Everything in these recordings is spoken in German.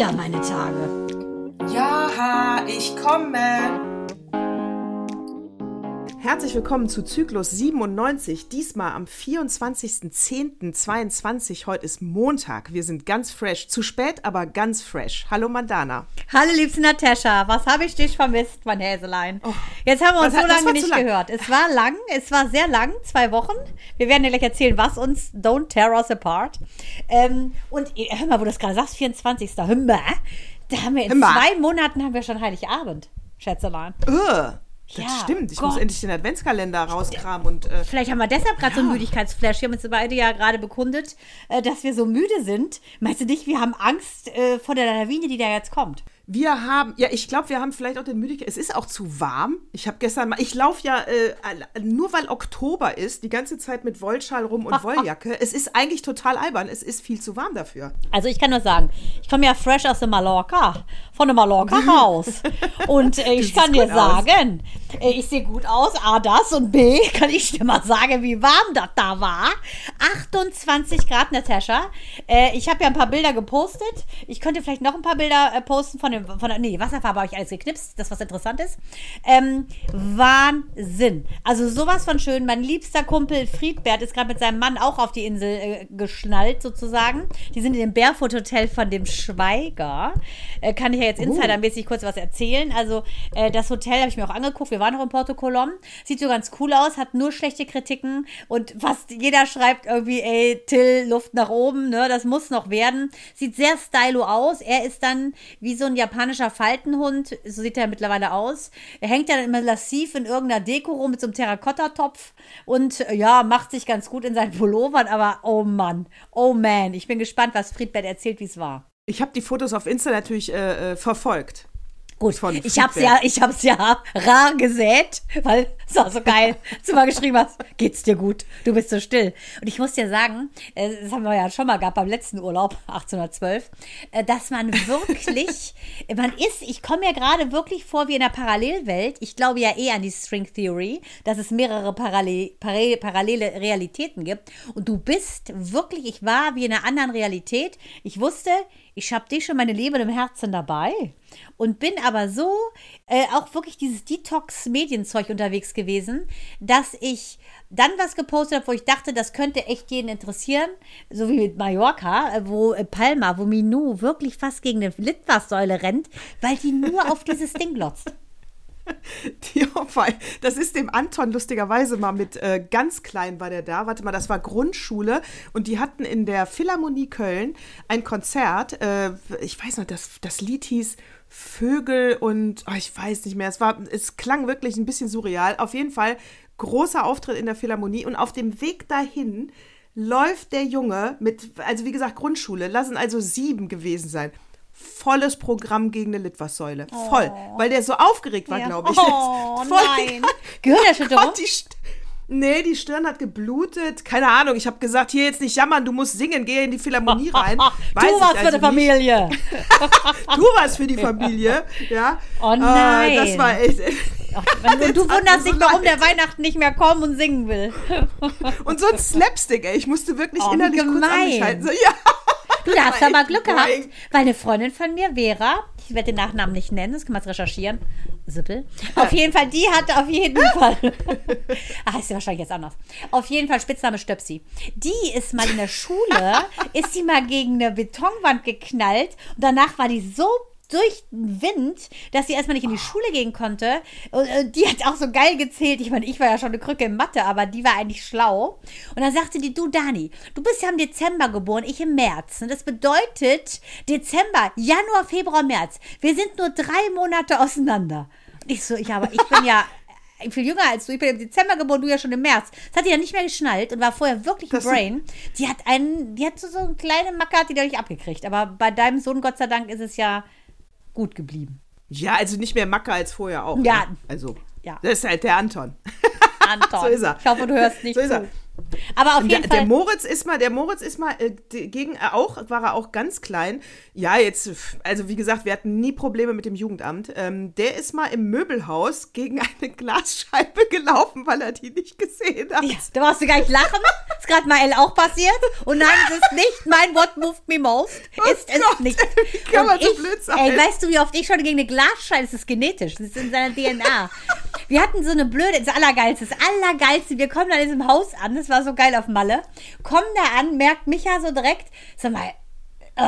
schon wieder meine Herzlich willkommen zu Zyklus 97, diesmal am 24.10.22. Heute ist Montag. Wir sind ganz fresh. Zu spät, aber ganz fresh. Hallo Mandana. Hallo liebste Natascha, was habe ich dich vermisst, mein Häselein? Oh, Jetzt haben wir uns so lange nicht lang. gehört. Es war lang, es war sehr lang, zwei Wochen. Wir werden dir gleich erzählen, was uns Don't Tear Us Apart. Ähm, und hör mal, wo du das gerade sagst, 24. Hör mal, da haben wir in Himmer. zwei Monaten haben wir schon Heiligabend, Schätzelein. Uh. Das ja, stimmt. Ich Gott. muss endlich den Adventskalender rauskramen und. Äh, Vielleicht haben wir deshalb gerade ja. so einen Müdigkeitsflash. Wir haben uns beide ja gerade bekundet, äh, dass wir so müde sind. Meinst du nicht, wir haben Angst äh, vor der Lawine, die da jetzt kommt? Wir haben, ja, ich glaube, wir haben vielleicht auch den Müdigkeit. Es ist auch zu warm. Ich habe gestern mal, ich laufe ja äh, nur weil Oktober ist, die ganze Zeit mit Wollschal rum und Wolljacke. es ist eigentlich total albern. Es ist viel zu warm dafür. Also ich kann nur sagen, ich komme ja fresh aus dem Mallorca, von dem Mallorca Haus. und äh, ich kann dir sagen, äh, ich sehe gut aus. A, das und B, kann ich dir mal sagen, wie warm das da war. 28 Grad, Natascha. Äh, ich habe ja ein paar Bilder gepostet. Ich könnte vielleicht noch ein paar Bilder äh, posten von dem von der, nee, Wasserfarbe habe ich alles geknipst, das was interessant ist. Ähm, Wahnsinn. Also sowas von schön. Mein liebster Kumpel Friedbert ist gerade mit seinem Mann auch auf die Insel äh, geschnallt, sozusagen. Die sind in dem Barefoot Hotel von dem Schweiger. Äh, kann ich ja jetzt oh. insidermäßig kurz was erzählen. Also äh, das Hotel habe ich mir auch angeguckt. Wir waren noch in Porto Colom. Sieht so ganz cool aus, hat nur schlechte Kritiken und fast jeder schreibt irgendwie, ey, Till, Luft nach oben, ne? Das muss noch werden. Sieht sehr stylo aus. Er ist dann wie so ein japanischer Faltenhund, so sieht er mittlerweile aus. Er hängt dann immer lassiv in irgendeiner Deko rum mit so einem Terrakottatopf und äh, ja, macht sich ganz gut in seinen Pullovern, aber oh Mann, oh man, ich bin gespannt, was Friedbert erzählt, wie es war. Ich habe die Fotos auf Insta natürlich äh, äh verfolgt. Gut, ich hab's ja, ich hab's ja rar gesät, weil es war so geil, dass du mal geschrieben hast, geht's dir gut, du bist so still. Und ich muss dir sagen, äh, das haben wir ja schon mal gehabt beim letzten Urlaub, 1812, äh, dass man wirklich, man ist, ich komme mir gerade wirklich vor wie in einer Parallelwelt. Ich glaube ja eh an die String Theory, dass es mehrere Parallel, parallele Realitäten gibt. Und du bist wirklich, ich war wie in einer anderen Realität. Ich wusste, ich habe dich schon meine Liebe im Herzen dabei und bin aber so äh, auch wirklich dieses Detox-Medienzeug unterwegs gewesen, dass ich dann was gepostet habe, wo ich dachte, das könnte echt jeden interessieren, so wie mit Mallorca, wo äh, Palma, wo Minou wirklich fast gegen eine Litfaßsäule rennt, weil die nur auf dieses Ding glotzt. Opfer, das ist dem Anton lustigerweise mal mit äh, ganz klein war der da. Warte mal, das war Grundschule und die hatten in der Philharmonie Köln ein Konzert. Äh, ich weiß noch, das, das Lied hieß Vögel und oh, ich weiß nicht mehr. Es war, es klang wirklich ein bisschen surreal. Auf jeden Fall großer Auftritt in der Philharmonie und auf dem Weg dahin läuft der Junge mit, also wie gesagt Grundschule, lassen also sieben gewesen sein volles Programm gegen eine Litfaßsäule. Oh. Voll. Weil der so aufgeregt war, ja. glaube ich. Oh, voll nein. Gehirnerschütterung? Die nee, die Stirn hat geblutet. Keine Ahnung. Ich habe gesagt, hier jetzt nicht jammern, du musst singen, geh in die Philharmonie rein. Weiß du warst also für die Familie. du warst für die Familie. Ja. Oh nein. Äh, das war echt. Ach, du, du wunderst dich, warum der Weihnachten nicht mehr kommen und singen will. und so ein Slapstick, ey. Ich musste wirklich oh, innerlich gemein. kurz an mich halten. So, ja. Du da hast aber Glück gehabt, weil eine Freundin von mir, Vera, ich werde den Nachnamen nicht nennen, das kann man recherchieren. Sippel. Auf jeden Fall, die hatte auf jeden Fall. Ach, ist ja wahrscheinlich jetzt anders. Auf jeden Fall Spitzname Stöpsi. Die ist mal in der Schule, ist sie mal gegen eine Betonwand geknallt und danach war die so durch den Wind, dass sie erstmal nicht in die Schule gehen konnte. Und äh, die hat auch so geil gezählt. Ich meine, ich war ja schon eine Krücke in Mathe, aber die war eigentlich schlau. Und dann sagte die, du Dani, du bist ja im Dezember geboren, ich im März. Und das bedeutet Dezember, Januar, Februar, März. Wir sind nur drei Monate auseinander. Und ich so, ich aber, ich bin ja viel jünger als du. Ich bin im Dezember geboren, du ja schon im März. Das hat die ja nicht mehr geschnallt und war vorher wirklich ein Brain. Die hat einen, die hat so, so eine kleine Macke, hat die dadurch abgekriegt. Aber bei deinem Sohn, Gott sei Dank, ist es ja gut geblieben. Ja, also nicht mehr Macke als vorher auch. Ja. Ne? Also, ja. das ist halt der Anton. Anton. so ist er. Ich hoffe, du hörst nicht so zu. Aber auf Der, jeden der Fall. Moritz ist mal, der Moritz ist mal äh, gegen äh, auch, war er auch ganz klein. Ja, jetzt, also wie gesagt, wir hatten nie Probleme mit dem Jugendamt. Ähm, der ist mal im Möbelhaus gegen eine Glasscheibe gelaufen, weil er die nicht gesehen hat. Ja, da brauchst du gar nicht lachen. Ist gerade mal Elle auch passiert. Und nein, es ist nicht mein What moved me most. Ist es Gott, nicht. wie kann Und man so ich, blöd sein? Ey, weißt du, wie oft ich schon gegen eine Glasscheibe, das ist genetisch, das ist in seiner DNA. Wir hatten so eine blöde, das Allergeilste, das Allergeilste, wir kommen an diesem Haus an, das war so geil auf Malle, kommen da an, merkt Micha so direkt, sag mal,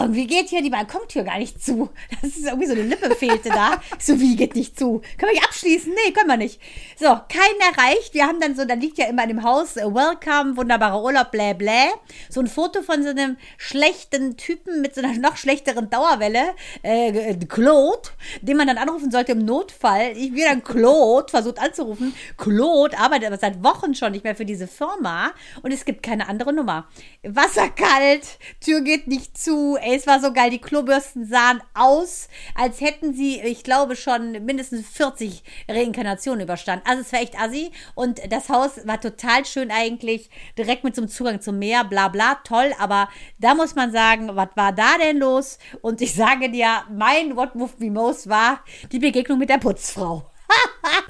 irgendwie geht hier die Balkontür gar nicht zu. Das ist irgendwie so eine Lippe fehlte da. So, wie geht nicht zu? Können wir nicht abschließen? Nee, können wir nicht. So, keinen erreicht. Wir haben dann so, da liegt ja immer in dem Haus, äh, Welcome, wunderbarer Urlaub, bläh, bläh. So ein Foto von so einem schlechten Typen mit so einer noch schlechteren Dauerwelle, äh, äh, Claude, den man dann anrufen sollte im Notfall. Ich will dann Claude versucht anzurufen. Claude arbeitet aber seit Wochen schon nicht mehr für diese Firma und es gibt keine andere Nummer. Wasser kalt, Tür geht nicht zu. Ey, es war so geil. Die Klobürsten sahen aus, als hätten sie, ich glaube, schon mindestens 40 Reinkarnationen überstanden. Also es war echt assi. Und das Haus war total schön eigentlich. Direkt mit so einem Zugang zum Meer, bla bla, toll. Aber da muss man sagen, was war da denn los? Und ich sage dir, mein What Moved Me Most war die Begegnung mit der Putzfrau.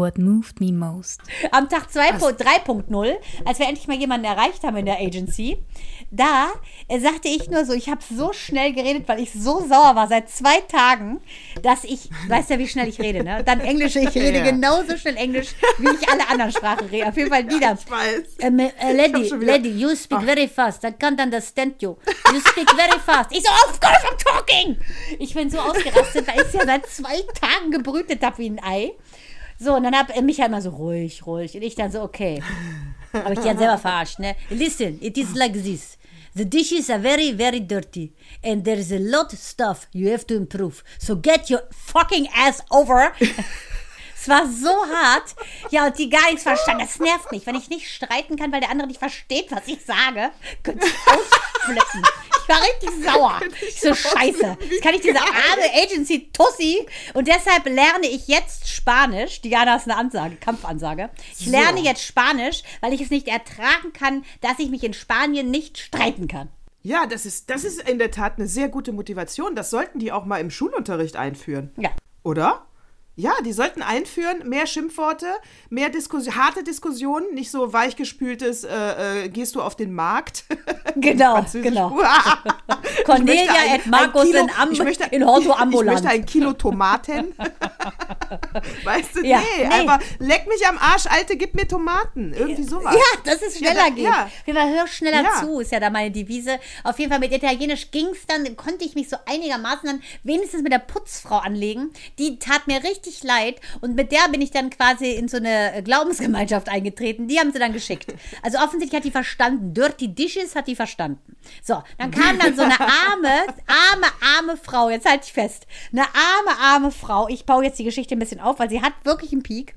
What moved me most? Am Tag 2 po- 3.0, als wir endlich mal jemanden erreicht haben in der Agency, da äh, sagte ich nur so, ich habe so schnell geredet, weil ich so sauer war seit zwei Tagen, dass ich, weißt ja, wie schnell ich rede, ne? Dann Englisch, ich rede Ja. genauso schnell Englisch, wie ich alle anderen Sprachen rede. Auf jeden Fall wieder. Ich weiß. Ähm, äh, lady, lady, you speak very fast. I can't understand you. You speak very fast. Ich so, of course I'm talking. Ich bin so ausgerastet, weil ich ja seit zwei Tagen gebrütet habe wie ein Ei. So, und dann hat er mich halt mal so ruhig, ruhig. Und ich dann so, okay. Aber ich die dann selber verarscht, ne? Listen, it is like this. The dishes are very, very dirty. And there's a lot of stuff you have to improve. So get your fucking ass over. Es war so hart. Ja, und die gar nichts verstanden. Das nervt mich, wenn ich nicht streiten kann, weil der andere nicht versteht, was ich sage. Könnte ich ausflippen. Ich war richtig sauer. Ich so, scheiße. Jetzt kann ich diese arme Agency Tussi. Und deshalb lerne ich jetzt Spanisch. Diana ist eine Ansage, Kampfansage. Ich lerne jetzt Spanisch, weil ich es nicht ertragen kann, dass ich mich in Spanien nicht streiten kann. Ja, das ist, das ist in der Tat eine sehr gute Motivation. Das sollten die auch mal im Schulunterricht einführen. Ja. Oder? Ja, die sollten einführen, mehr Schimpfworte, mehr Diskussion, harte Diskussionen, nicht so weichgespültes, äh, äh, gehst du auf den Markt. Genau, genau. Ich Cornelia et Kilo- in, Am ich möchte, in Horto Ich ambulant. möchte ein Kilo Tomaten. weißt du, Ja, nee, nee. einfach leck mich am Arsch, Alte, gib mir Tomaten. Irgendwie sowas. Ja, dass es schneller Ja, geht. ja. Hör schneller Ja. zu, ist ja da meine Devise. Auf jeden Fall mit Italienisch ging es dann, konnte ich mich so einigermaßen dann wenigstens mit der Putzfrau anlegen. Die tat mir richtig leid und mit der bin ich dann quasi in so eine Glaubensgemeinschaft eingetreten. Die haben sie dann geschickt. Also offensichtlich hat die verstanden. Dirty Dishes hat die verstanden. So, dann kam dann so eine arme, arme, arme Frau. Jetzt halte ich fest. Eine arme, arme Frau. Ich baue jetzt die Geschichte ein bisschen auf, weil sie hat wirklich einen Peak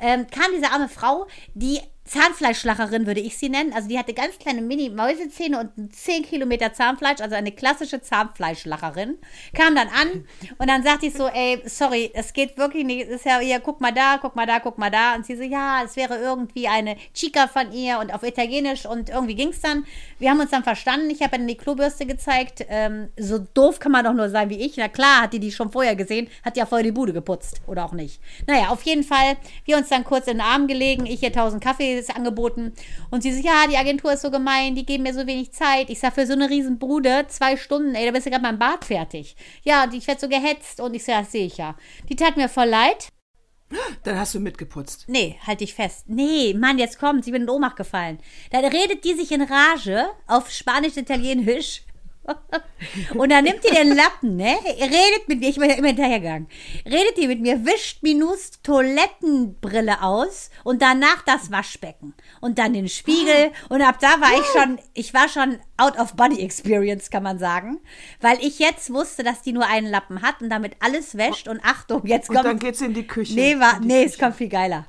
ähm, kam diese arme Frau, die Zahnfleischschlacherin würde ich sie nennen. Also die hatte ganz kleine Mini-Mäusezähne und 10 Kilometer Zahnfleisch, also eine klassische Zahnfleischlacherin. Kam dann an und dann sagte ich so, ey, sorry, es geht wirklich nicht, es ist ja hier, guck mal da, guck mal da, guck mal da. Und sie so, ja, es wäre irgendwie eine Chica von ihr und auf Italienisch und irgendwie ging es dann. Wir haben uns dann verstanden, ich habe dann die Klobürste gezeigt. Ähm, so doof kann man doch nur sein wie ich. Na klar, hat die die schon vorher gesehen, hat ja vorher die Bude geputzt oder auch nicht. Naja, auf jeden Fall, wir uns dann kurz in den Arm gelegen, ich ihr tausend Kaffees angeboten und sie so, ja, die Agentur ist so gemein, die geben mir so wenig Zeit. Ich sag, für so eine riesen Bude, zwei Stunden, ey, da bist du gerade mein Bad fertig. Ja, und ich werde so gehetzt und ich so, ja, das sehe ich ja. Die tat mir voll leid. Dann hast du mitgeputzt. Nee, halt dich fest. Nee, Mann, jetzt kommt's, ich bin in Ohnmacht gefallen. Dann redet die sich in Rage auf Spanisch-Italienisch. Und dann nimmt die den Lappen, ne? Redet mit mir, ich bin ja immer hinterhergegangen. Redet die mit mir, wischt Minus Toilettenbrille aus und danach das Waschbecken. Und dann den Spiegel. Und ab da war ich schon, ich war schon out of body experience, kann man sagen. Weil ich jetzt wusste, dass die nur einen Lappen hat und damit alles wäscht. Und Achtung, jetzt Und kommt. dann geht's in die Küche. Nee, war, die nee es Küche. kommt viel geiler.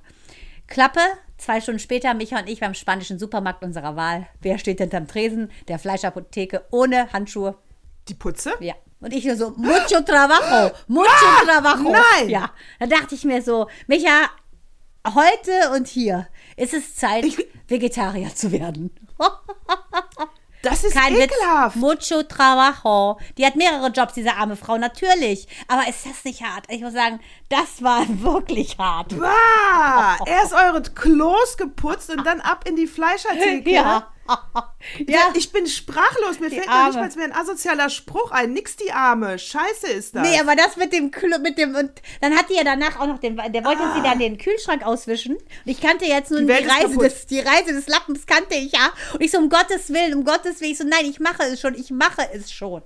Klappe, zwei Stunden später, Micha und ich beim spanischen Supermarkt unserer Wahl. Wer steht hinterm Tresen? Der Fleischapotheke ohne Handschuhe. Die Putze? Ja. Und ich nur so, mucho trabajo, mucho trabajo. nein! Ja. Da dachte ich mir so, Micha, heute und hier ist es Zeit, Ich- Vegetarier zu werden. Das ist Kein ekelhaft. Witz. Mucho trabajo. Die hat mehrere Jobs, diese arme Frau, natürlich. Aber ist das nicht hart? Ich muss sagen, das war wirklich hart. Bah, erst eure Klos geputzt und dann ab in die Fleischertheke. Ja. Ja, ich bin sprachlos. Mir fällt noch Arme. nicht mal mehr ein asozialer Spruch ein. Nix die Arme. Scheiße ist das. Nee, aber das mit dem Klo, mit dem und dann hat die ja danach auch noch den, der wollte sie dann den Kühlschrank auswischen. Und ich kannte jetzt nun Die die, Reise des, die Reise des Lappens kannte ich ja. Und ich so um Gottes Willen, um Gottes Willen, ich so nein, ich mache es schon, ich mache es schon.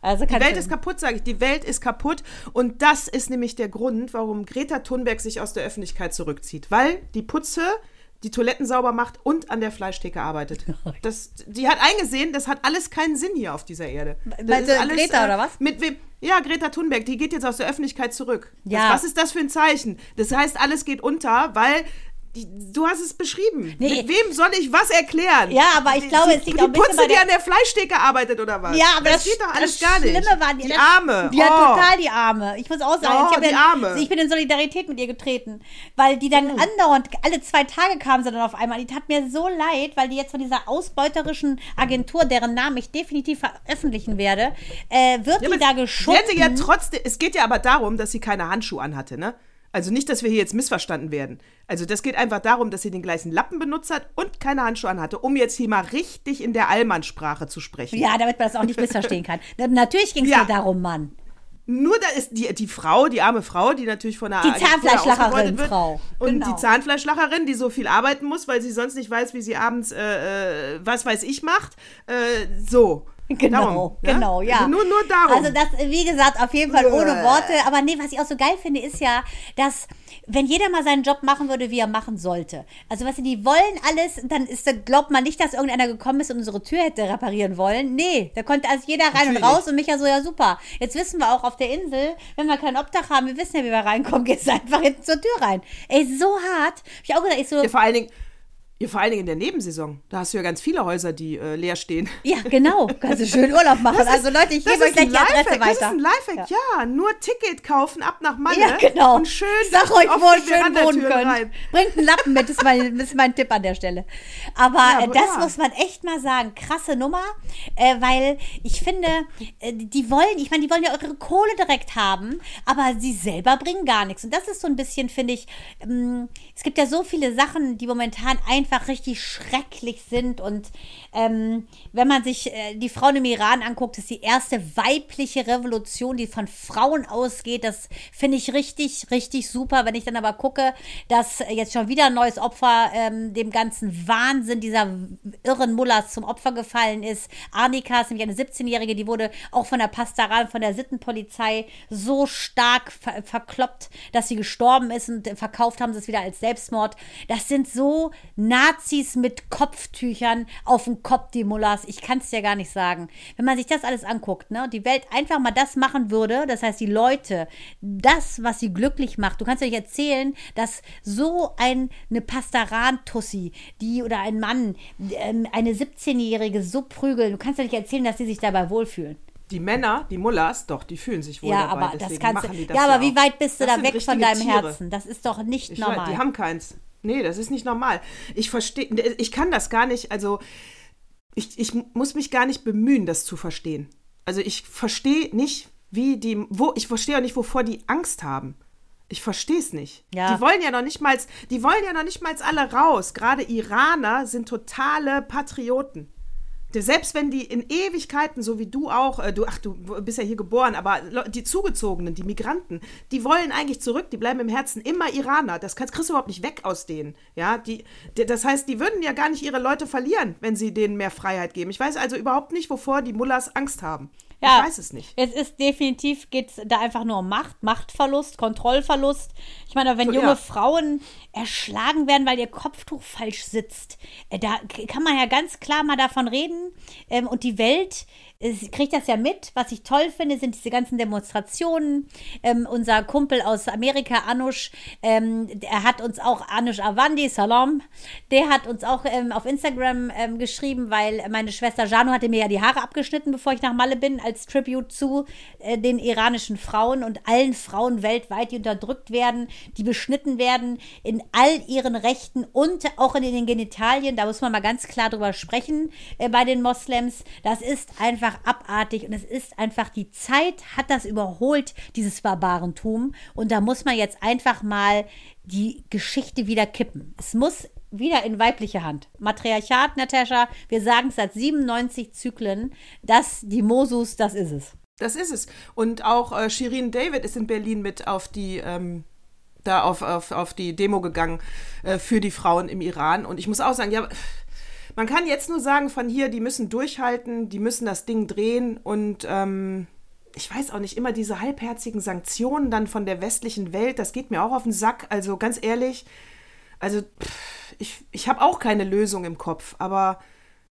Also Die Welt ist kaputt, sage ich. Die Welt ist kaputt. Und das ist nämlich der Grund, warum Greta Thunberg sich aus der Öffentlichkeit zurückzieht. Weil die Putze die Toiletten sauber macht und an der Fleischtheke arbeitet. Das, die hat eingesehen, das hat alles keinen Sinn hier auf dieser Erde. Meinst du Greta oder was? Mit wem? Ja, Greta Thunberg, die geht jetzt aus der Öffentlichkeit zurück. Ja. Das, was ist das für ein Zeichen? Das heißt, alles geht unter, weil du hast es beschrieben. Nee. Mit wem soll ich was erklären? Ja, aber ich glaube, die, es liegt die auch ein bisschen Putze, die an der Fleischtheke arbeitet oder was? Ja, aber das, geht doch alles das gar nicht. Schlimme war die, die das, Arme. Die hat Oh. total die Arme. Ich muss auch sagen, Oh, ich, die dann, Arme. ich bin in Solidarität mit ihr getreten, weil die dann andauernd alle zwei Tage kam sie dann auf einmal. Die tat mir so leid, weil die jetzt von dieser ausbeuterischen Agentur, deren Namen ich definitiv veröffentlichen werde, äh, wird Ja, die da geschoben. ja trotzdem, es geht ja aber darum, dass sie keine Handschuhe anhatte, ne? Also nicht, dass wir hier jetzt missverstanden werden. Also das geht einfach darum, dass sie den gleichen Lappen benutzt hat und keine Handschuhe anhatte, um jetzt hier mal richtig in der Allmannsprache zu sprechen. ja, damit man das auch nicht missverstehen kann. Na, Natürlich ging es Ja. darum, Mann. Nur da ist die, die Frau, die arme Frau, die natürlich von einer Die Zahnfleischlacherin, wird. Frau. Und Genau. die Zahnfleischlacherin, die so viel arbeiten muss, weil sie sonst nicht weiß, wie sie abends, äh, äh, was weiß ich, macht. Äh, so. Genau, Darum, ne? genau, ja. Also nur, nur darum. Also das, wie gesagt, auf jeden Fall ohne. Worte. Aber nee, was ich auch so geil finde, ist ja, dass wenn jeder mal seinen Job machen würde, wie er machen sollte. Also was die wollen alles, dann ist, da glaubt man nicht, dass irgendeiner gekommen ist und unsere Tür hätte reparieren wollen. Nee, da konnte also jeder rein und Natürlich. raus und mich ja so, ja super. Jetzt wissen wir auch auf der Insel, wenn wir kein Obdach haben, wir wissen ja, wie wir reinkommen, gehst du einfach hinten zur Tür rein. Ey, so hart. Hab ich auch gesagt, ich so, Ja, vor allen Dingen, ja, vor allen Dingen in der Nebensaison. Da hast du ja ganz viele Häuser, die äh, leer stehen. ja, genau, kannst du schön Urlaub machen. Ist- also Leute, ich gebe euch gleich ein die Adresse weiter. Das ist ein Lifehack, ja. Nur Ticket kaufen, ab nach Malle. Ja, genau. Und schön ich sag euch, wo ihr schön wohnen könnt. rein. Bringt einen Lappen mit, ist mein, ist mein Tipp an der Stelle. Aber Ja, äh, das ja. muss man echt mal sagen. Krasse Nummer, äh, weil ich finde, äh, die wollen, ich meine, die wollen ja eure Kohle direkt haben, aber sie selber bringen gar nichts. Und das ist so ein bisschen, finde ich, ähm, es gibt ja so viele Sachen, die momentan einfach richtig schrecklich sind. Und ähm, wenn man sich äh, die Frauen im Iran anguckt, ist die erste weibliche Revolution, die von Frauen ausgeht. Das finde ich richtig, richtig super. Wenn ich dann aber gucke, dass jetzt schon wieder ein neues Opfer ähm, dem ganzen Wahnsinn dieser irren Mullers zum Opfer gefallen ist. Arnika ist nämlich eine 17-Jährige, die wurde auch von der Pastoral, von der Sittenpolizei so stark ver verkloppt, dass sie gestorben ist und äh, verkauft haben sie es wieder als Selbstmord. Das sind so Nazis mit Kopftüchern auf dem Kopf, die Mullers. Ich kann es dir gar nicht sagen. Wenn man sich das alles anguckt, ne, und die Welt einfach mal das machen würde, das heißt, die Leute, das, was sie glücklich macht. Du kannst dir nicht erzählen, dass so ein, eine Pastoran-Tussi, die oder ein Mann, ähm, eine 17-Jährige so prügeln, du kannst dir nicht erzählen, dass sie sich dabei wohlfühlen. Die Männer, die Mullers, doch, die fühlen sich wohl Ja, dabei. aber das kannst du. das Ja, aber wie auch. weit bist du Das da weg von deinem Tiere. Herzen? Das ist doch nicht Ich normal. Weiß, die haben keins. Nee, das ist nicht normal. Ich verstehe, ich kann das gar nicht, also ich, ich muss mich gar nicht bemühen, das zu verstehen. Also ich verstehe nicht, wie die, wo, ich verstehe auch nicht, wovor die Angst haben. Ich verstehe es nicht. Ja. Die wollen ja noch nicht mal, die wollen ja noch nicht mal alle raus. Gerade Iraner sind totale Patrioten. Selbst wenn die in Ewigkeiten, so wie du auch, äh, du, ach, du bist ja hier geboren, aber die Zugezogenen, die Migranten, die wollen eigentlich zurück, die bleiben im Herzen immer Iraner. Das kannst, kriegst du überhaupt nicht weg aus denen. Ja, die, die, das heißt, die würden ja gar nicht ihre Leute verlieren, wenn sie denen mehr Freiheit geben. Ich weiß also überhaupt nicht, wovor die Mullahs Angst haben. Ja, ich weiß es nicht. Es ist definitiv, geht es da einfach nur um Macht, Machtverlust, Kontrollverlust. Ich meine, wenn So, junge ja. Frauen erschlagen werden, weil ihr Kopftuch falsch sitzt, äh, da kann man ja ganz klar mal davon reden. Ähm, und die Welt ich kriege das ja mit. Was ich toll finde, sind diese ganzen Demonstrationen. Ähm, unser Kumpel aus Amerika, Anush, ähm, er hat uns auch, Anush Avandi, Salam, der hat uns auch ähm, auf Instagram ähm, geschrieben, weil meine Schwester Janu hatte mir ja die Haare abgeschnitten, bevor ich nach Malle bin, als Tribute zu äh, den iranischen Frauen und allen Frauen weltweit, die unterdrückt werden, die beschnitten werden in all ihren Rechten und auch in den Genitalien. Da muss man mal ganz klar drüber sprechen äh, bei den Moslems. Das ist einfach abartig und es ist einfach, die Zeit hat das überholt, dieses Barbarentum. Und da muss man jetzt einfach mal die Geschichte wieder kippen. Es muss wieder in weibliche Hand. Matriarchat, Natascha, wir sagen es seit 97 Zyklen, dass die Mosus, das ist es. Das ist es. Und auch äh, Shirin David ist in Berlin mit auf die ähm, da auf, auf, auf die Demo gegangen äh, für die Frauen im Iran. Und ich muss auch sagen, ja, man kann jetzt nur sagen von hier, die müssen durchhalten, die müssen das Ding drehen und ähm, ich weiß auch nicht, immer diese halbherzigen Sanktionen dann von der westlichen Welt, das geht mir auch auf den Sack. Also ganz ehrlich, also pff, ich, ich habe auch keine Lösung im Kopf, aber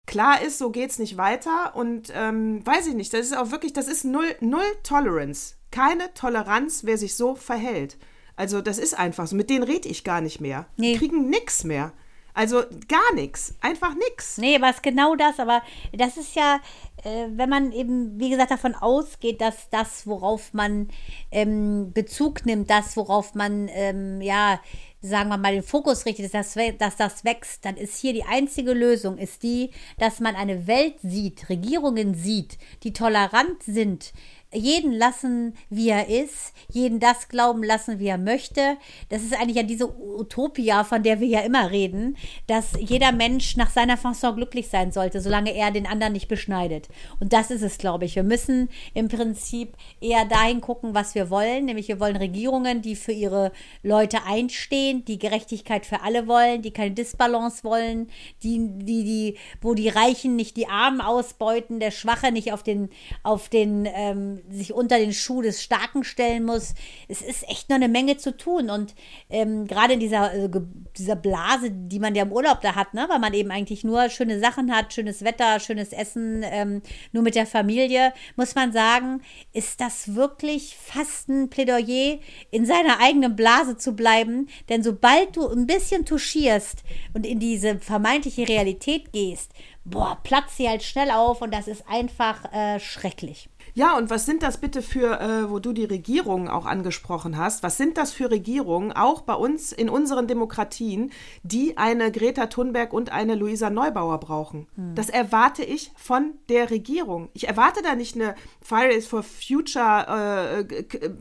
klar ist, so geht es nicht weiter und ähm, weiß ich nicht, das ist auch wirklich, das ist null, null Tolerance. Keine Toleranz, wer sich so verhält. Also das ist einfach so. Mit denen rede ich gar nicht mehr. Nee. Die kriegen nichts mehr. Also gar nichts. Einfach nichts. Nee, ist genau das. Aber das ist ja, äh, wenn man eben, wie gesagt, davon ausgeht, dass das, worauf man ähm, Bezug nimmt, das, worauf man, ähm, ja, sagen wir mal, den Fokus richtet, dass das, dass das wächst, dann ist hier die einzige Lösung, ist die, dass man eine Welt sieht, Regierungen sieht, die tolerant sind, jeden lassen, wie er ist, jeden das glauben lassen, wie er möchte. Das ist eigentlich ja diese Utopia, von der wir ja immer reden, dass jeder Mensch nach seiner Fasson glücklich sein sollte, solange er den anderen nicht beschneidet. Und das ist es, glaube ich. Wir müssen im Prinzip eher dahin gucken, was wir wollen, nämlich wir wollen Regierungen, die für ihre Leute einstehen, die Gerechtigkeit für alle wollen, die keine Disbalance wollen, die, die, die, wo die Reichen nicht die Armen ausbeuten, der Schwache nicht auf den, auf den ähm, sich unter den Schuh des Starken stellen muss. Es ist echt noch eine Menge zu tun. Und ähm, gerade in dieser, äh, dieser Blase, die man ja im Urlaub da hat, ne, weil man eben eigentlich nur schöne Sachen hat, schönes Wetter, schönes Essen, ähm, nur mit der Familie, muss man sagen, ist das wirklich fast ein Plädoyer, in seiner eigenen Blase zu bleiben. Denn sobald du ein bisschen touchierst und in diese vermeintliche Realität gehst, boah, platzt sie halt schnell auf und das ist einfach äh, schrecklich. Ja, und was sind das bitte für, äh, wo du die Regierungen auch angesprochen hast, was sind das für Regierungen, auch bei uns in unseren Demokratien, die eine Greta Thunberg und eine Luisa Neubauer brauchen? Hm. Das erwarte ich von der Regierung. Ich erwarte da nicht eine Fridays for Future, äh, äh,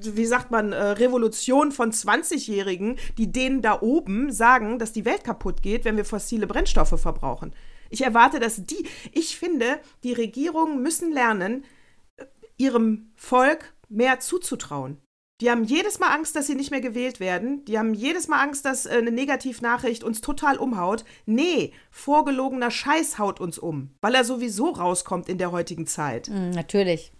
wie sagt man, äh, Revolution von 20-Jährigen, die denen da oben sagen, dass die Welt kaputt geht, wenn wir fossile Brennstoffe verbrauchen. Ich erwarte, dass die, ich finde, die Regierungen müssen lernen, ihrem Volk mehr zuzutrauen. Die haben jedes Mal Angst, dass sie nicht mehr gewählt werden. Die haben jedes Mal Angst, dass äh, eine Negativnachricht uns total umhaut. Nee, vorgelogener Scheiß haut uns um, weil er sowieso rauskommt in der heutigen Zeit. Mm, natürlich.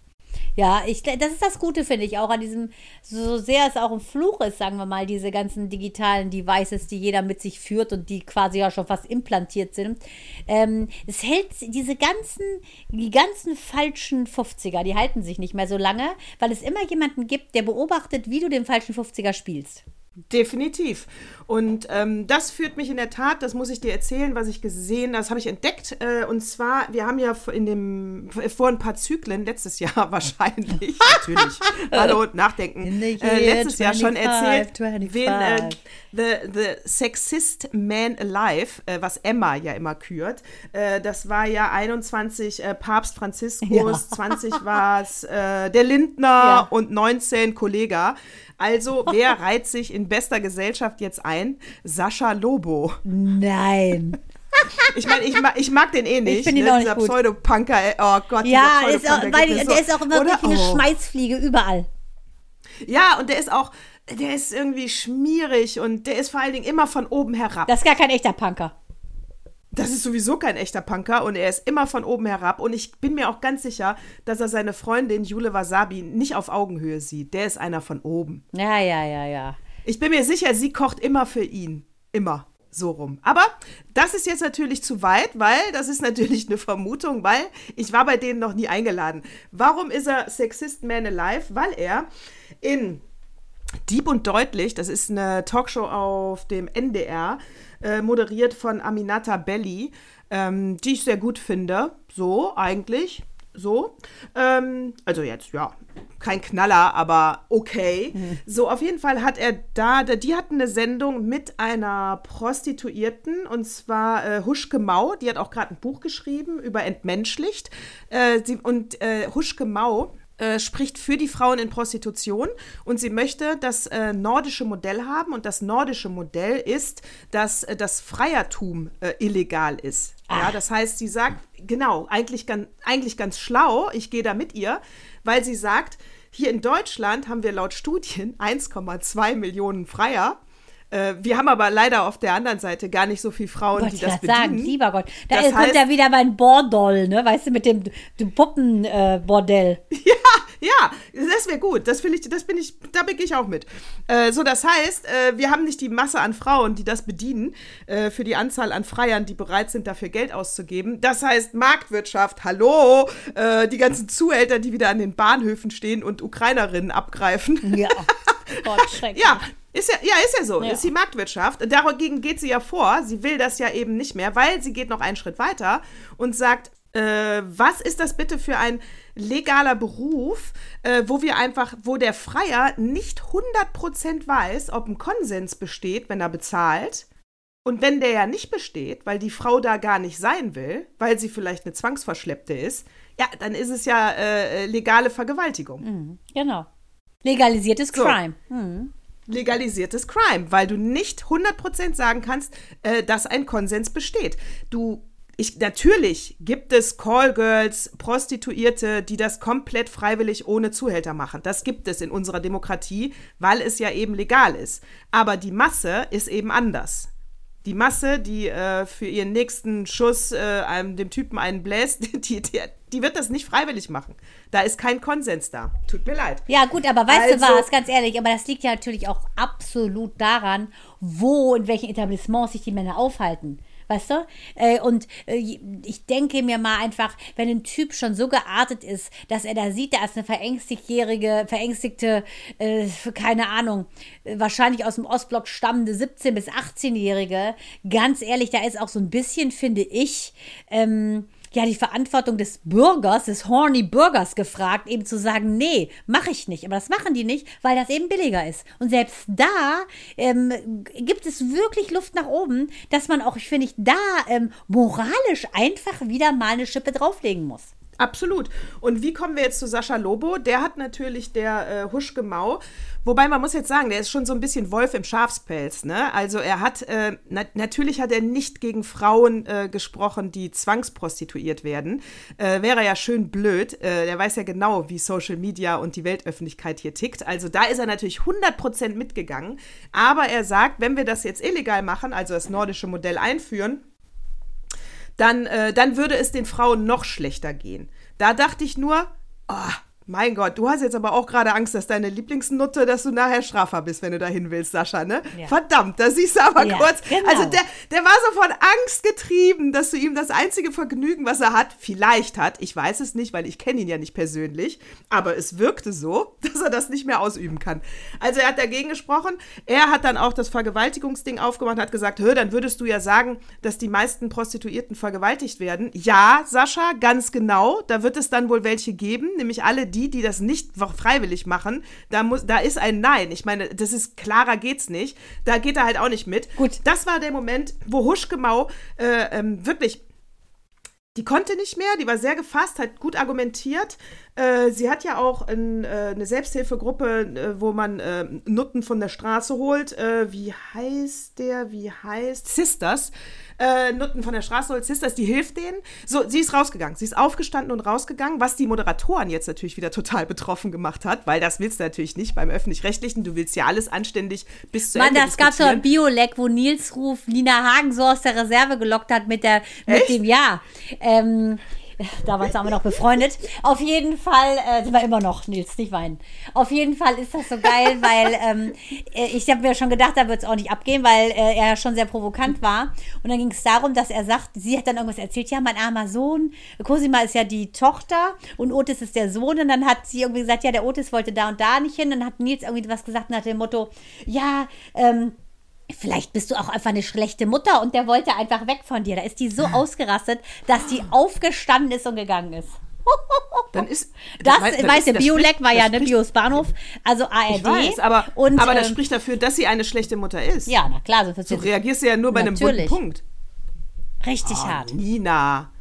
Ja, ich, das ist das Gute, finde ich, auch an diesem, so sehr es auch ein Fluch ist, sagen wir mal, diese ganzen digitalen Devices, die jeder mit sich führt und die quasi ja schon fast implantiert sind. Ähm, es hält diese ganzen, die ganzen falschen 50er, die halten sich nicht mehr so lange, weil es immer jemanden gibt, der beobachtet, wie du den falschen 50er spielst. Definitiv. Und ähm, das führt mich in der Tat, das muss ich dir erzählen, was ich gesehen, das habe ich entdeckt. Äh, und zwar, wir haben ja in dem, vor ein paar Zyklen, letztes Jahr wahrscheinlich, natürlich, hallo, nachdenken, äh, letztes 25, Jahr schon erzählt, 25. wen äh, the, the Sexist Man Alive, äh, was Emma ja immer kürt, äh, das war ja 21 äh, Papst Franziskus, ja. 20 war es der Lindner ja. und 19 Kollega. Also, wer reiht sich in bester Gesellschaft jetzt ein? Sascha Lobo. Nein. Ich meine, ich mag, ich mag den eh nicht. Ich finde ihn ne? auch dieser nicht gut. Pseudopunker. Oh Gott, ja, ist auch, weil so, der ist auch wirklich oder? eine oh. Schmeißfliege überall. Ja, und der ist auch, der ist irgendwie schmierig und der ist vor allen Dingen immer von oben herab. Das ist gar kein echter Punker. Das ist sowieso kein echter Punker und er ist immer von oben herab. Und ich bin mir auch ganz sicher, dass er seine Freundin Jule Wasabi nicht auf Augenhöhe sieht. Der ist einer von oben. Ja, ja, ja, ja. Ich bin mir sicher, sie kocht immer für ihn. Immer. so rum. Aber das ist jetzt natürlich zu weit, weil das ist natürlich eine Vermutung, weil ich war bei denen noch nie eingeladen. Warum ist er Sexist Man Alive? Weil er in Dieb und Deutlich, das ist eine Talkshow auf dem NDR, äh, moderiert von Aminata Belli, ähm, die ich sehr gut finde. So, eigentlich. So. Ähm, also jetzt, ja, kein Knaller, aber okay. Mhm. So, auf jeden Fall hat er da, die hatten eine Sendung mit einer Prostituierten und zwar äh, Huschke Mau, die hat auch gerade ein Buch geschrieben über Entmenschlicht. Äh, sie, und äh, Huschke Mau äh, spricht für die Frauen in Prostitution und sie möchte das äh, nordische Modell haben und das nordische Modell ist, dass äh, das Freiertum äh, illegal ist. Ja, das heißt, sie sagt, genau, eigentlich, ganz, eigentlich ganz schlau, ich gehe da mit ihr, weil sie sagt, hier in Deutschland haben wir laut Studien 1,2 Millionen Freier. Äh, wir haben aber leider auf der anderen Seite gar nicht so viele Frauen, Gott, die das bedienen. sagen, lieber Gott. Da Das kommt heißt- ja wieder mein Bordell, ne? Weißt du, mit dem, dem Puppenbordell. Ja, ja, das wäre gut. Das will ich, das bin ich, da bin ich auch mit. Äh, so, das heißt, äh, wir haben nicht die Masse an Frauen, die das bedienen, äh, für die Anzahl an Freiern, die bereit sind, dafür Geld auszugeben. Das heißt, Marktwirtschaft, hallo, äh, die ganzen Zuhälter, die wieder an den Bahnhöfen stehen und Ukrainerinnen abgreifen. ja. Gott, schrecklich. Ja, ist ja, ja, ist ja so. Ja. Ist die Marktwirtschaft. Dagegen geht sie ja vor. Sie will das ja eben nicht mehr, weil sie geht noch einen Schritt weiter und sagt, äh, was ist das bitte für ein legaler Beruf, äh, wo wir einfach, wo der Freier nicht 100% weiß, ob ein Konsens besteht, wenn er bezahlt. Und wenn der ja nicht besteht, weil die Frau da gar nicht sein will, weil sie vielleicht eine Zwangsverschleppte ist, ja, dann ist es ja äh, legale Vergewaltigung. Genau. Legalisiertes So. Crime. Hm. Legalisiertes Crime, weil du nicht 100% sagen kannst, äh, dass ein Konsens besteht. Du, ich, natürlich gibt es Callgirls, Prostituierte, die das komplett freiwillig ohne Zuhälter machen. Das gibt es in unserer Demokratie, weil es ja eben legal ist. Aber die Masse ist eben anders. Die Masse, die äh, für ihren nächsten Schuss äh, einem, dem Typen einen bläst, die, die, die wird das nicht freiwillig machen. Da ist kein Konsens da. Tut mir leid. Ja, gut, aber weißt du Also- was, ganz ehrlich, aber das liegt ja natürlich auch absolut daran, wo, in welchen Etablissements sich die Männer aufhalten. Weißt du? Äh, und äh, ich denke mir mal einfach, wenn ein Typ schon so geartet ist, dass er da sieht, da ist eine verängstigtjährige, verängstigte, äh, keine Ahnung, äh, wahrscheinlich aus dem Ostblock stammende 17- bis 18-Jährige, ganz ehrlich, da ist auch so ein bisschen, finde ich, ähm, ja, die Verantwortung des Bürgers, des horny Bürgers gefragt, eben zu sagen, nee, mache ich nicht. Aber das machen die nicht, weil das eben billiger ist. Und selbst da ähm, gibt es wirklich Luft nach oben, dass man auch, ich finde, ich da ähm, moralisch einfach wieder mal eine Schippe drauflegen muss. Absolut. Und wie kommen wir jetzt zu Sascha Lobo? Der hat natürlich der äh, Huschke Mau, wobei man muss jetzt sagen, der ist schon so ein bisschen Wolf im Schafspelz. Ne? Also er hat, äh, na natürlich hat er nicht gegen Frauen äh, gesprochen, die zwangsprostituiert werden. Äh, wäre ja schön blöd. Äh, der weiß ja genau, wie Social Media und die Weltöffentlichkeit hier tickt. Also da ist er natürlich 100% mitgegangen. Aber er sagt, wenn wir das jetzt illegal machen, also das nordische Modell einführen, dann, äh, dann würde es den Frauen noch schlechter gehen. Da dachte ich nur, oh, mein Gott, du hast jetzt aber auch gerade Angst, dass deine Lieblingsnutte, dass du nachher straffer bist, wenn du dahin willst, Sascha, ne? Ja. Verdammt, da siehst du aber Ja, kurz. genau. Also der, der war so von Angst getrieben, dass du ihm das einzige Vergnügen, was er hat, vielleicht hat, ich weiß es nicht, weil ich kenne ihn ja nicht persönlich, aber es wirkte so, dass er das nicht mehr ausüben kann. Also er hat dagegen gesprochen. Er hat dann auch das Vergewaltigungsding aufgemacht und hat gesagt, hör, dann würdest du ja sagen, dass die meisten Prostituierten vergewaltigt werden. Ja, Sascha, ganz genau. Da wird es dann wohl welche geben, nämlich alle die, die das nicht freiwillig machen. Da, muss, da ist ein Nein. Ich meine, das ist klarer geht's nicht. Da geht er halt auch nicht mit. Gut. Das war der Moment, wo Huschke Mau äh, ähm, wirklich die konnte nicht mehr, die war sehr gefasst, hat gut argumentiert. Äh, sie hat ja auch ein, äh, eine Selbsthilfegruppe, äh, wo man äh, Nutten von der Straße holt. Äh, wie heißt der? Wie heißt? Sisters. Äh, Nutten von der Straße holt Sisters, die hilft denen. So, sie ist rausgegangen. Sie ist aufgestanden und rausgegangen, was die Moderatoren jetzt natürlich wieder total betroffen gemacht hat, weil das willst du natürlich nicht beim Öffentlich-Rechtlichen. Du willst ja alles anständig bis zu Mann, Ende das gab so ein. Bioleck, wo Nils Ruf Nina Hagen so aus der Reserve gelockt hat mit der, mit dem Ja. Ähm, Damals waren wir noch befreundet. Auf jeden Fall äh, sind wir immer noch, Nils, nicht weinen. Auf jeden Fall ist das so geil, weil ähm, äh, ich habe mir schon gedacht, da wird es auch nicht abgehen, weil äh, er schon sehr provokant war. Und dann ging es darum, dass er sagt, sie hat dann irgendwas erzählt, ja, mein armer Sohn, Cosima ist ja die Tochter und Otis ist der Sohn. Und dann hat sie irgendwie gesagt, ja, der Otis wollte da und da nicht hin. Dann hat Nils irgendwie was gesagt nach dem Motto, ja, ähm, Vielleicht bist du auch einfach eine schlechte Mutter und der wollte einfach weg von dir. Da ist die so ausgerastet, dass die aufgestanden ist und gegangen ist. Dann ist Das, dann weißt du, das Biolek war ja das ne Bios Bahnhof, also ARD. Ich weiß, aber, und, aber das ähm, spricht dafür, dass sie eine schlechte Mutter ist. Ja, na klar, so, So reagierst du ja nur bei einem Natürlich. wunden Punkt. richtig Oh, hart. Nina,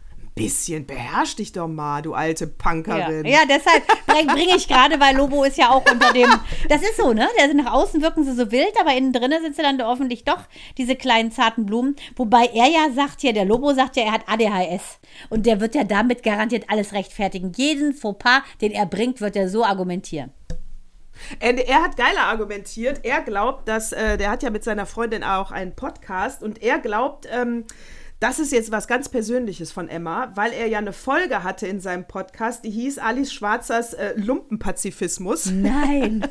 bisschen beherrsch dich doch mal, du alte Ja. Punkerin. ja, deshalb bringe bring ich gerade, weil Lobo ist ja auch unter dem. Das ist so, ne? Der, nach außen wirken sie so wild, aber innen drinnen sind sie dann hoffentlich doch diese kleinen zarten Blumen. Wobei er ja sagt hier, der Lobo sagt ja, er hat ADHS. Und der wird ja damit garantiert alles rechtfertigen. Jeden Fauxpas, den er bringt, wird er so argumentieren. Er, er hat geiler argumentiert. Er glaubt, dass, äh, der hat ja mit seiner Freundin auch einen Podcast und er glaubt, ähm, das ist jetzt was ganz Persönliches von Emma, weil er ja eine Folge hatte in seinem Podcast, die hieß Alice Schwarzers äh, Lumpenpazifismus. Nein.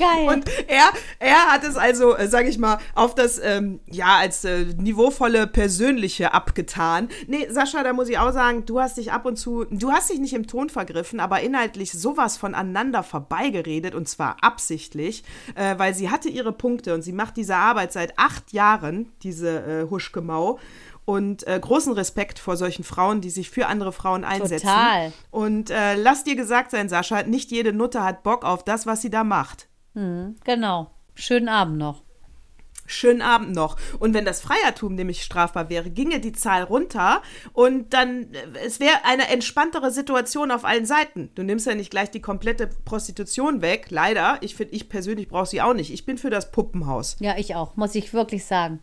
Geil. Und er, er hat es also, äh, sage ich mal, auf das, ähm, ja, als äh, niveauvolle Persönliche abgetan. Nee, Sascha, da muss ich auch sagen, du hast dich ab und zu, du hast dich nicht im Ton vergriffen, aber inhaltlich sowas voneinander vorbeigeredet und zwar absichtlich, äh, weil sie hatte ihre Punkte und sie macht diese Arbeit seit acht Jahren, diese äh, Huschgemau. Und äh, großen Respekt vor solchen Frauen, die sich für andere Frauen einsetzen. Total. Und äh, lass dir gesagt sein, Sascha, nicht jede Nutte hat Bock auf das, was sie da macht. Genau. Schönen Abend noch. Schönen Abend noch. Und wenn das Freiertum nämlich strafbar wäre, ginge die Zahl runter und dann, äh, es wäre eine entspanntere Situation auf allen Seiten. Du nimmst ja nicht gleich die komplette Prostitution weg, leider. Ich finde, ich persönlich brauche sie auch nicht. Ich bin für das Puppenhaus. Ja, ich auch, muss ich wirklich sagen.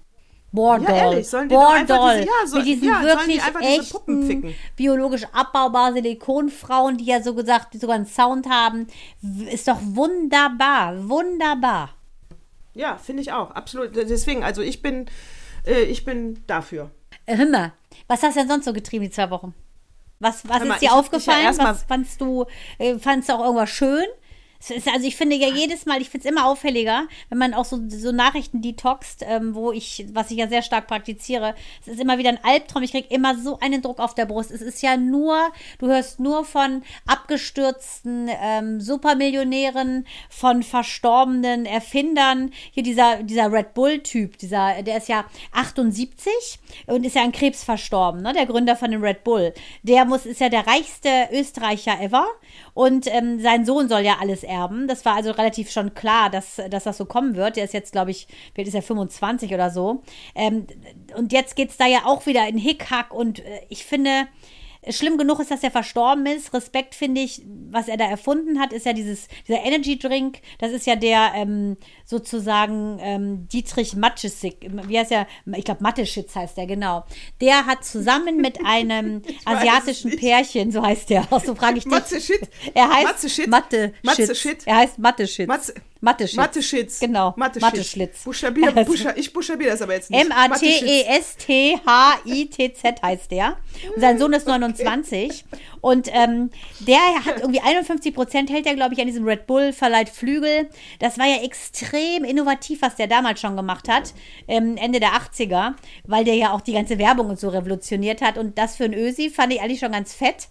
Bordol. Ja, ehrlich, sollen die Bordol. diese- ja, so- Mit diesen ja, die wirklich Puppen echten, biologisch abbaubaren Silikonfrauen, die ja so gesagt, die sogar einen Sound haben. Ist doch wunderbar, wunderbar. Ja, finde ich auch. Absolut. Deswegen, also ich bin, äh, ich bin dafür. Äh, Hör mal, was hast du denn sonst so getrieben die zwei Wochen? Was, was mal, ist dir ich ja aufgefallen? erst mal- was fandst du, äh, fandst du auch irgendwas schön? Ist, also ich finde ja jedes Mal, ich finde es immer auffälliger, wenn man auch so, so Nachrichten detoxt, ähm, wo ich, was ich ja sehr stark praktiziere, es ist immer wieder ein Albtraum, ich kriege immer so einen Druck auf der Brust. Es ist ja nur, du hörst nur von abgestürzten ähm, Supermillionären, von verstorbenen Erfindern. Hier dieser, dieser Red Bull-Typ, dieser, der ist ja 78 und ist ja an Krebs verstorben, ne? der Gründer von dem Red Bull. Der muss, ist ja der reichste Österreicher ever und ähm, sein Sohn soll ja alles erben. Das war also relativ schon klar, dass, dass das so kommen wird. Der ist jetzt, glaube ich, alt ist er 25 oder so. Ähm, und jetzt geht es da ja auch wieder in Hickhack und äh, ich finde, Schlimm genug ist, dass er verstorben ist. Respekt finde ich, was er da erfunden hat, ist ja dieses, dieser Energy Drink. Das ist ja der ähm, sozusagen ähm, Dietrich Mateschitz, wie heißt er? Ich glaube, Mateschitz heißt der, genau. Der hat zusammen mit einem asiatischen. Pärchen, so heißt der, so frage ich dich. Matze-Shit? Er heißt Matze-Shit? Mathe Matze-Shit? Er heißt Mathe-Schitz. Matze- Mathe-Schitz. Mathe-Schitz. Genau. Mathe-Schlitz. Buchstabier, Also- ich buchstabiere das aber jetzt nicht. M-A-T-E-S-T-H-I-T-Z heißt der. Und sein Sohn ist 29. Und ähm, der hat irgendwie 51 Prozent, hält er, glaube ich, an diesem Red Bull, verleiht Flügel. Das war ja extrem innovativ, was der damals schon gemacht hat, ähm, Ende der 80er, weil der ja auch die ganze Werbung und so revolutioniert hat. Und das für ein Ösi fand ich eigentlich schon ganz fett.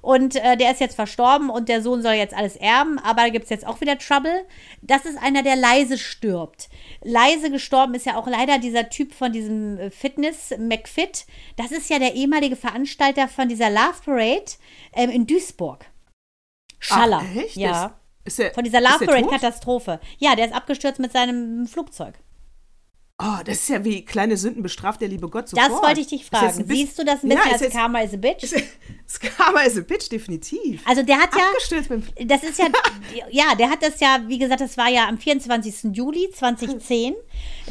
Und äh, der ist jetzt verstorben und der Sohn soll jetzt alles erben, aber da gibt es jetzt auch wieder Trouble. Das ist einer, der leise stirbt. Leise gestorben ist ja auch leider dieser Typ von diesem äh, Fitness, McFit. Das ist ja der ehemalige Veranstalter von dieser Love Parade ähm, in Duisburg. Schaller. Ach, echt? Ja. Ist der, Von dieser ist Love? Parade-Katastrophe. Ja, der ist abgestürzt mit seinem Flugzeug. Oh, das ist ja wie kleine Sünden bestraft der liebe Gott sofort. Das wollte ich dich Ist fragen. Siehst du das ein bisschen ja, ist als jetzt, Karma is a Bitch? Das Karma is a bitch, definitiv. Also der hat ja, Abgestürzt das ist ja, ja, der hat das ja, wie gesagt, das war ja am 24. Juli 2010,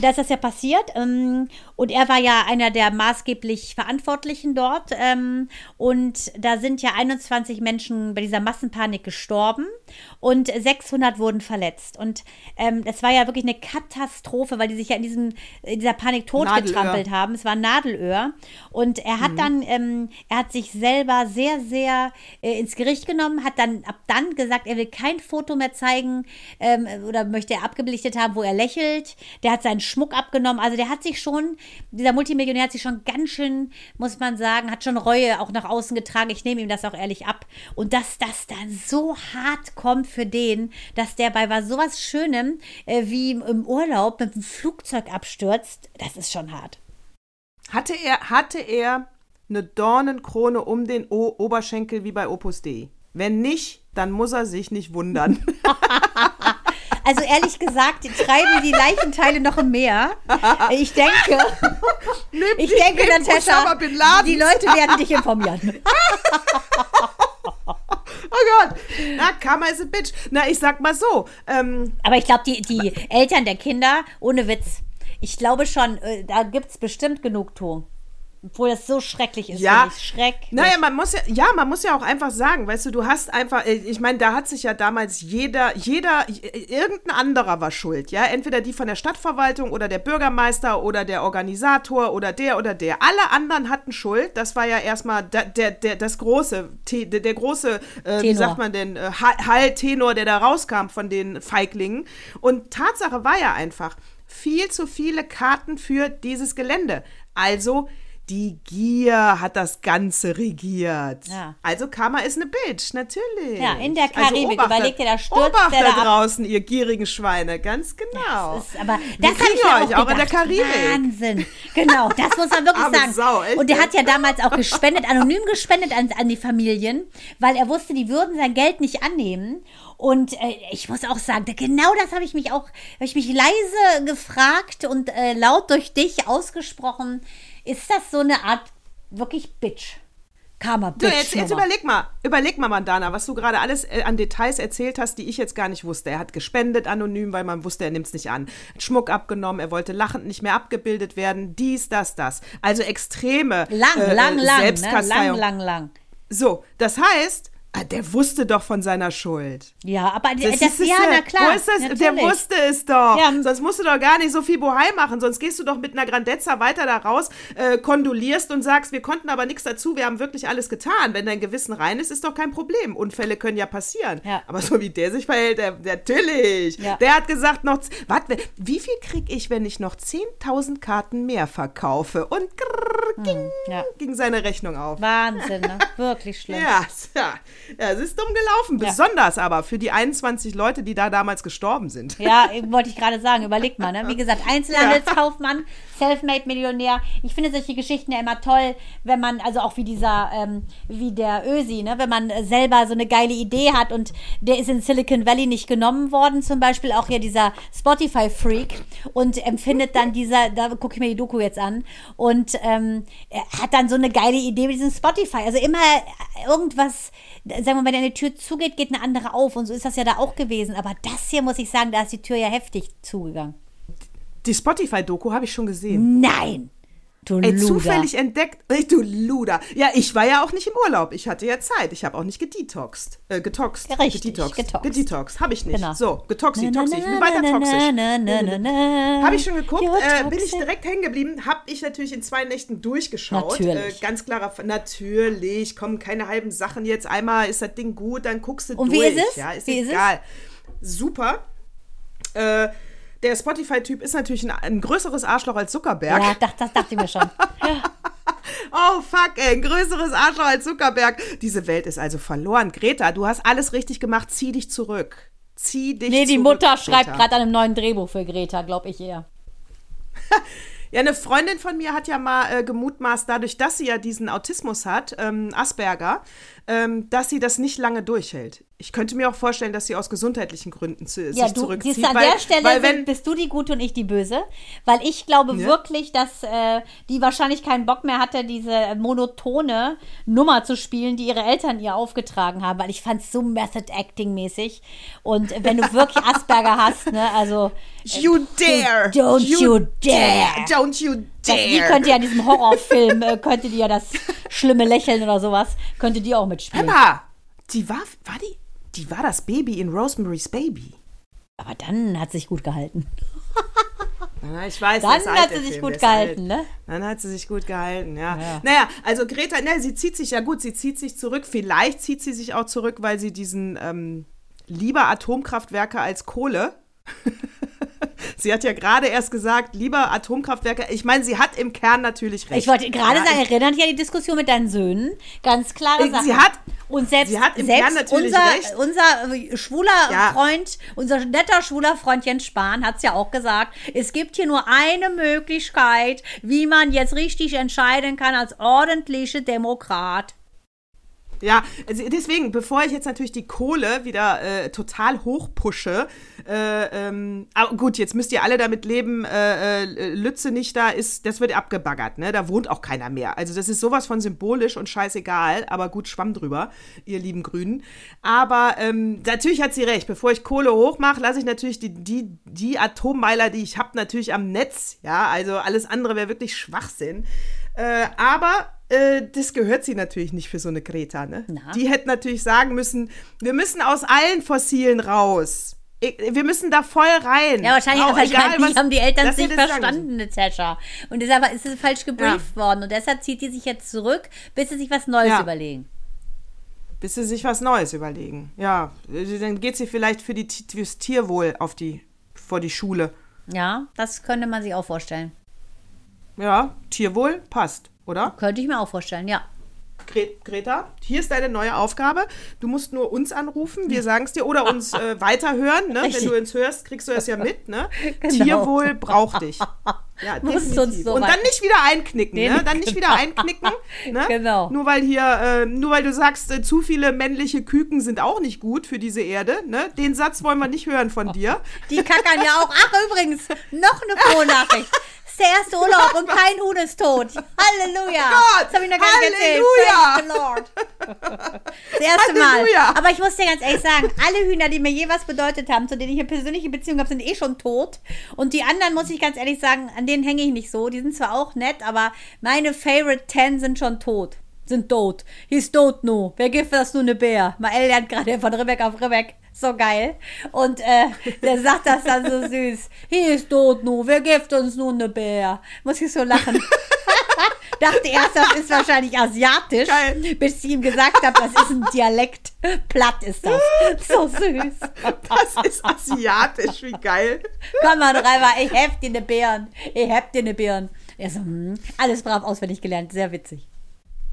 da ist das ja passiert ähm, und er war ja einer der maßgeblich Verantwortlichen dort ähm, und da sind ja 21 Menschen bei dieser Massenpanik gestorben und 600 wurden verletzt und ähm, das war ja wirklich eine Katastrophe, weil die sich ja in diesem in dieser Panik totgetrampelt Nadelöhr. haben. Es war Nadelöhr. Und er Mhm. hat dann, ähm, er hat sich selber sehr, sehr äh, ins Gericht genommen, hat dann ab dann gesagt, er will kein Foto mehr zeigen ähm, oder möchte er abgebelichtet haben, wo er lächelt. Der hat seinen Schmuck abgenommen. Also der hat sich schon, dieser Multimillionär hat sich schon ganz schön, muss man sagen, hat schon Reue auch nach außen getragen. Ich nehme ihm das auch ehrlich ab. Und dass das dann so hart kommt für den, dass der bei was sowas Schönem äh, wie im Urlaub mit dem Flugzeug abstürzt, das ist schon hart. Hatte er, hatte er eine Dornenkrone um den o Oberschenkel wie bei Opus Dei? Wenn nicht, dann muss er sich nicht wundern. Also ehrlich gesagt, treiben die Leichenteile noch im Meer. Ich denke, ich die denke, Natascha, die Leute werden dich informieren. Oh Gott, na, Karma is a bitch. Na, ich sag mal so, ähm, Aber ich glaube, die, die Eltern der Kinder, ohne Witz, ich glaube schon, äh, da gibt es bestimmt Genugtuung. Obwohl das so schrecklich ist. Ja. ich. Schrecklich. Naja, man muss ja, ja, man muss ja auch einfach sagen, weißt du, du hast einfach, äh, ich meine, da hat sich ja damals jeder, jeder, äh, irgendein anderer war schuld, ja, entweder die von der Stadtverwaltung oder der Bürgermeister oder der Organisator oder der oder der. Alle anderen hatten Schuld. Das war ja erstmal der, der, der, das große, der, der große, äh, wie sagt man denn, Ha- Hall-Tenor, der da rauskam von den Feiglingen. Und Tatsache war ja einfach, viel zu viele Karten für dieses Gelände. Also die Gier hat das Ganze regiert. Ja. Also Karma ist eine Bitch, natürlich. Ja, in der Also Karibik. Obacht Überleg dir, da stürzt Obacht der da ab. draußen, ihr gierigen Schweine, ganz genau. Das ist, aber das habe ich euch auch auch in der. Karibik. Wahnsinn. Genau, das muss man wirklich sagen. Sau, echt, und der hat ja damals auch gespendet, anonym gespendet an, an die Familien, weil er wusste, die würden sein Geld nicht annehmen. Und äh, ich muss auch sagen, genau das habe ich mich auch, habe ich mich leise gefragt und äh, laut durch dich ausgesprochen. Ist das so eine Art wirklich Bitch? Karma Du, Bitch. jetzt, jetzt Nummer. überleg mal, überleg mal, Mandana, was du gerade alles äh, an Details erzählt hast, die ich jetzt gar nicht wusste. Er hat gespendet anonym, weil man wusste, er nimmt es nicht an. Hat Schmuck abgenommen, er wollte lachend nicht mehr abgebildet werden. Dies, das, das. Also extreme lang, äh, lang, lang, ne? lang, lang, lang. So, das heißt, der wusste doch von seiner Schuld. Ja, aber das, Das, das, ist es ja, na klar. Wo ist das? Der wusste es doch. Ja. Sonst musst du doch gar nicht so viel Bohai machen. Sonst gehst du doch mit einer Grandezza weiter da raus, äh, kondolierst und sagst, wir konnten aber nichts dazu, wir haben wirklich alles getan. Wenn dein Gewissen rein ist, ist doch kein Problem. Unfälle können ja passieren. Ja. Aber so wie der sich verhält, der, natürlich. Ja. Der hat gesagt, noch, warte, wie viel krieg ich, wenn ich noch 10.000 Karten mehr verkaufe? Und grrr, ging, Hm, ja. ging seine Rechnung auf. Wahnsinn, ne? Wirklich schlimm. Ja, ja, es ist dumm gelaufen. Besonders aber für die 21 Leute, die da damals gestorben sind. Ja, wollte ich gerade sagen, überlegt mal, ne? Wie gesagt, Einzelhandelskaufmann, Selfmade-Millionär. Ich finde solche Geschichten ja immer toll, wenn man, also auch wie dieser, ähm, wie der Ösi, ne? Wenn man äh, selber so eine geile Idee hat und der ist in Silicon Valley nicht genommen worden, zum Beispiel auch hier dieser Spotify-Freak und empfindet dann dieser, da gucke ich mir die Doku jetzt an und ähm, hat dann so eine geile Idee mit diesem Spotify. Also immer irgendwas, sagen wir mal, wenn eine Tür zugeht, geht eine andere auf und so ist das ja da auch gewesen. Aber das hier muss ich sagen, da ist die Tür ja heftig zugegangen. Die Spotify-Doku habe ich schon gesehen. Nein! Du Ey, Luder. zufällig entdeckt. Ey, du Luder. Ja, ich war ja auch nicht im Urlaub. Ich hatte ja Zeit. Ich habe auch nicht gedetoxed. Äh, getoxt. Richtig, Gedetoxed. getoxt. Gedetoxed. Habe ich nicht. Genau. So, getoxi, Na, na, toxi. Ich bin weiter toxisch. Habe ich schon geguckt, äh, bin ich direkt hängen geblieben, habe ich natürlich in zwei Nächten durchgeschaut. Natürlich. Äh, ganz klarer, F- natürlich, kommen keine halben Sachen jetzt. Einmal ist das Ding gut, dann guckst du Und durch. wie ist es? Ja, ist Wie ist es? egal. Super. Äh, der Spotify-Typ ist natürlich ein, ein größeres Arschloch als Zuckerberg. Ja, das, das dachte ich mir schon. Oh fuck, ey, ein größeres Arschloch als Zuckerberg. Diese Welt ist also verloren. Greta, du hast alles richtig gemacht. Zieh dich zurück. Zieh dich Nee, zurück. die Mutter schreibt gerade an einem neuen Drehbuch für Greta, glaube ich eher. Ja, eine Freundin von mir hat ja mal äh, gemutmaßt, dadurch, dass sie ja diesen Autismus hat, ähm, Asperger, ähm, dass sie das nicht lange durchhält. Ich könnte mir auch vorstellen, dass sie aus gesundheitlichen Gründen zu, Ja, sich du zurückzieht. siehst, an weil, der Stelle weil sind, wenn, bist du die Gute und ich die Böse. Weil ich glaube Ja. wirklich, dass äh, die wahrscheinlich keinen Bock mehr hatte, diese monotone Nummer zu spielen, die ihre Eltern ihr aufgetragen haben. Weil ich fand es so Method Acting mäßig. Und wenn du wirklich Asperger hast, ne, also. You dare! Don't you dare. Don't you Das, die dare! könnte ja in diesem Horrorfilm, äh, könnte die ja das schlimme Lächeln oder sowas, könnte die auch mitspielen. Emma, die war, war die, die war das Baby in Rosemary's Baby. Aber dann hat sich gut gehalten. Na, ich weiß, Dann hat sie sich Film, gut gehalten, alt. ne? Dann hat sie sich gut gehalten, ja. Ja. Naja, also Greta, ne, sie zieht sich, ja gut, sie zieht sich zurück. Vielleicht zieht sie sich auch zurück, weil sie diesen ähm, lieber Atomkraftwerke als Kohle. sie hat ja gerade erst gesagt, lieber Atomkraftwerke. Ich meine, sie hat im Kern natürlich recht. Ich wollte gerade Ja, sagen, erinnert dich an die Diskussion mit deinen Söhnen? Ganz klare Sache. sie hat- und selbst, sie hat im selbst Kern natürlich unser, recht. unser äh, schwuler Ja. Freund, unser netter schwuler Freund Jens Spahn hat es ja auch gesagt, es gibt hier nur eine Möglichkeit, wie man jetzt richtig entscheiden kann als ordentliche Demokrat. Ja, also deswegen, bevor ich jetzt natürlich die Kohle wieder äh, total hochpushe, äh, ähm, aber gut, jetzt müsst ihr alle damit leben, äh, äh, Lütze nicht da ist, das wird abgebaggert, ne? Da wohnt auch keiner mehr. Also das ist sowas von symbolisch und scheißegal, aber gut, schwamm drüber, ihr lieben Grünen. Aber ähm, natürlich hat sie recht, bevor ich Kohle hochmache, lasse ich natürlich die, die, die Atommeiler, die ich habe, natürlich am Netz, ja, also alles andere wäre wirklich Schwachsinn. Äh, aber äh, das gehört sie natürlich nicht für so eine Greta. Ne? Na. Die hätte natürlich sagen müssen, wir müssen aus allen Fossilen raus. Ich- Wir müssen da voll rein. Ja, wahrscheinlich, Auch egal, was- haben die Eltern es nicht verstanden, Natascha. Und deshalb ist es falsch gebrieft worden. Und deshalb zieht die sich jetzt zurück, bis sie sich was Neues Ja. überlegen. Bis sie sich was Neues überlegen. Ja, dann geht sie vielleicht für die, fürs Tierwohl auf die, vor die Schule. Ja, das könnte man sich auch vorstellen. Ja, Tierwohl passt, oder? Könnte ich mir auch vorstellen, ja. Gre Greta, hier ist deine neue Aufgabe. Du musst nur uns anrufen, wir sagen es dir, oder uns äh, weiterhören. Ne? Wenn du uns hörst, kriegst du das ja mit. Ne? Genau. Tierwohl braucht dich. Ja, Musst uns definitiv. so Und dann nicht wieder einknicken. Nee, ne? Dann nicht wieder einknicken. Ne? Genau. Nur weil hier, äh, nur weil du sagst, äh, zu viele männliche Küken sind auch nicht gut für diese Erde. Ne? Den Satz wollen wir nicht hören von dir. Die kackern ja auch. Ach, übrigens, noch eine frohe Nachricht. Es ist der erste Urlaub und kein Huhn ist tot. Halleluja. Gott, das habe ich noch gar nicht erzählt. Halleluja. Das erste Mal. Halleluja. Aber ich muss dir ganz ehrlich sagen, alle Hühner, die mir je was bedeutet haben, zu denen ich eine persönliche Beziehung habe, sind eh schon tot. Und die anderen, muss ich ganz ehrlich sagen, an denen hänge ich nicht so. Die sind zwar auch nett, aber meine Favorite 10 sind schon tot. Sind tot. He's tot nu. Wer gibt das nur eine Bär? Mael lernt gerade von Rebecca auf Rebecca. So geil. Und äh, der sagt das dann so süß. He ist tot nu. Wer gibt uns nur eine Bär? Muss ich so lachen. Dachte erst, das ist wahrscheinlich asiatisch, Geil. bis ich ihm gesagt habe, das ist ein Dialekt. Platt ist das. So süß. Das ist asiatisch, wie geil. Komm mal, Reiber, ich hab dir ne Bären. Ich hab dir ne Bären. Er so, hm, alles brav auswendig gelernt. Sehr witzig.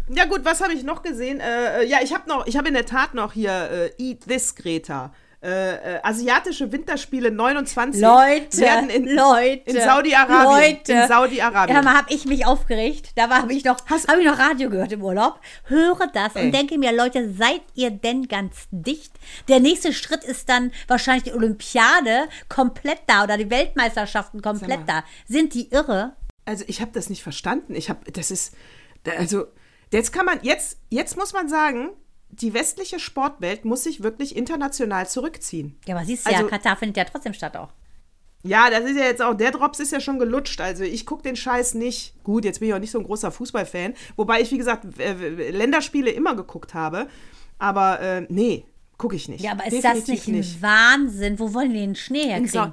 Ja gut, was habe ich noch gesehen? Äh, äh, ja, ich habe noch, ich habe in der Tat noch hier äh, Eat This Greta. Äh, äh, asiatische Winterspiele 29 Leute, werden in, Leute, in Saudi-Arabien. Leute. In Saudi-Arabien. Ja, mal habe ich mich aufgeregt. Da habe ich noch, habe ich noch Radio gehört im Urlaub. Höre das Ey. und denke mir, Leute, seid ihr denn ganz dicht? Der nächste Schritt ist dann wahrscheinlich die Olympiade komplett da oder die Weltmeisterschaften komplett da. Sind die irre? Also ich habe das nicht verstanden. Ich habe, das ist, also jetzt kann man, jetzt, jetzt muss man sagen, die westliche Sportwelt muss sich wirklich international zurückziehen. Ja, aber siehst du ja, Also- Katar findet ja trotzdem statt auch. Ja, das ist ja jetzt auch, der Drops ist ja schon gelutscht. Also ich gucke den Scheiß nicht. Gut, jetzt bin ich auch nicht so ein großer Fußballfan. Wobei ich, wie gesagt, äh, Länderspiele immer geguckt habe. Aber äh, nee, gucke ich nicht. Ja, aber ist das Definitiv nicht ein Wahnsinn? Wo wollen die den Schnee herkriegen?